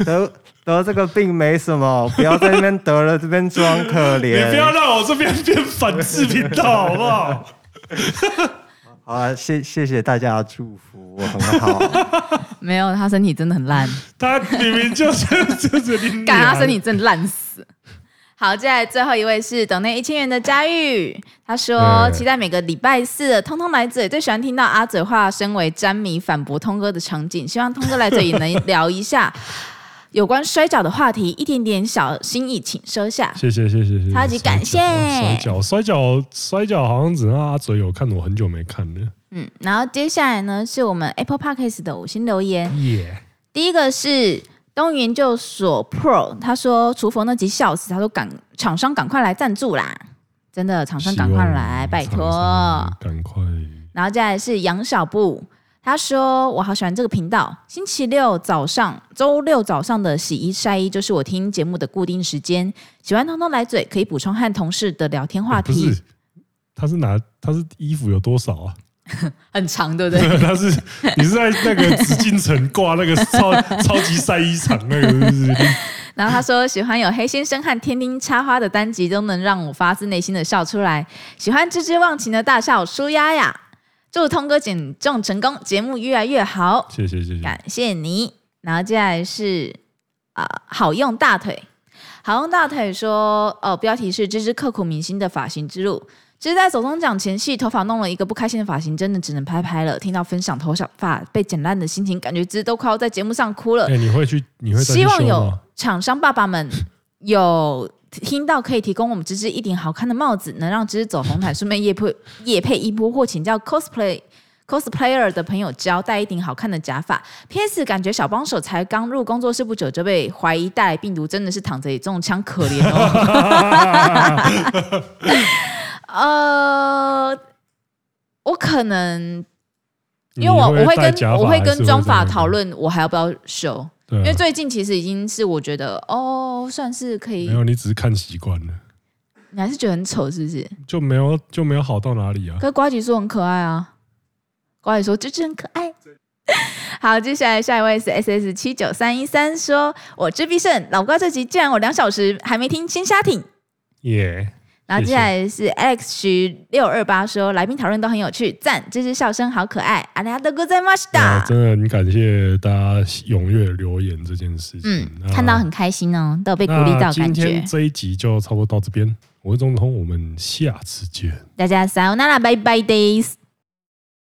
得 [LAUGHS] 得这个病没什么，不要在那边得了这边装可怜。你不要让我这边变反制频道，好不好？[LAUGHS] 好啊，谢谢谢大家的祝福，我很好。[LAUGHS] 没有，他身体真的很烂。他明明就是就是你，感觉他身体真的烂死。好，接下来最后一位是等内一千元的佳玉，他说期待每个礼拜四的通通来嘴，最喜欢听到阿嘴化身为詹米反驳通哥的场景，希望通哥来嘴也能聊一下 [LAUGHS] 有关摔跤的话题，一点点小心意请收下。谢谢谢谢超级感谢。摔跤摔跤摔跤好像只让阿嘴有看，我很久没看了。嗯，然后接下来呢是我们 Apple Podcast 的五星留言，耶，第一个是。东研究所 Pro，他说厨房那集笑死，他说赶厂商赶快来赞助啦，真的厂商赶快来，拜托，赶快。然后接下来是杨小布，他说我好喜欢这个频道，星期六早上、周六早上的洗衣晒衣就是我听节目的固定时间，喜欢通通来嘴，可以补充和同事的聊天话题。不是，他是拿他是衣服有多少啊？[LAUGHS] 很长，对不对？[LAUGHS] 他是你是在那个紫禁城挂那个超超级晒衣场那个是不是？[LAUGHS] 然后他说喜欢有黑先生和天丁插花的单集，都能让我发自内心的笑出来。喜欢吱吱忘情的大笑，舒压呀！祝通哥减重成功，节目越来越好。谢谢谢谢，感谢你。然后接下来是啊、呃，好用大腿，好用大腿说哦，标题是吱吱刻苦铭心的发型之路。其实，在走中奖前夕，头发弄了一个不开心的发型，真的只能拍拍了。听到分享头发被剪烂的心情，感觉自己都快要在节目上哭了。哎、欸，你会去？你会希望有厂商爸爸们有听到，可以提供我们芝芝一顶好看的帽子，能让芝芝走红毯，顺便夜配夜配一波，或请教 cosplay cosplayer 的朋友教，戴一顶好看的假发。PS 感觉小帮手才刚入工作室不久就被怀疑带来病毒，真的是躺着也中枪，可怜哦。[LAUGHS] 呃，我可能因为我我会跟我会跟妆发讨论，我还要不要修？对啊，因为最近其实已经是我觉得哦，算是可以。没有，你只是看习惯了。你还是觉得很丑是不是？就没有就没有好到哪里啊？可是呱吉说很可爱啊，瓜吉说这只很可爱。[LAUGHS] 好，接下来下一位是 S S 七九三一三说，我知必胜老瓜这集竟然我两小时还没听，先瞎听。耶。然后接下来是 Alex 徐六二八说，来宾讨论都很有趣，赞，这只笑声好可爱。阿里阿德哥在吗？是的，真的很感谢大家踊跃留言这件事情，嗯，看到很开心哦，都有被鼓励到感觉。今天这一集就差不多到这边，我是中通，我们下次见，大家 Sayonara，拜拜，days。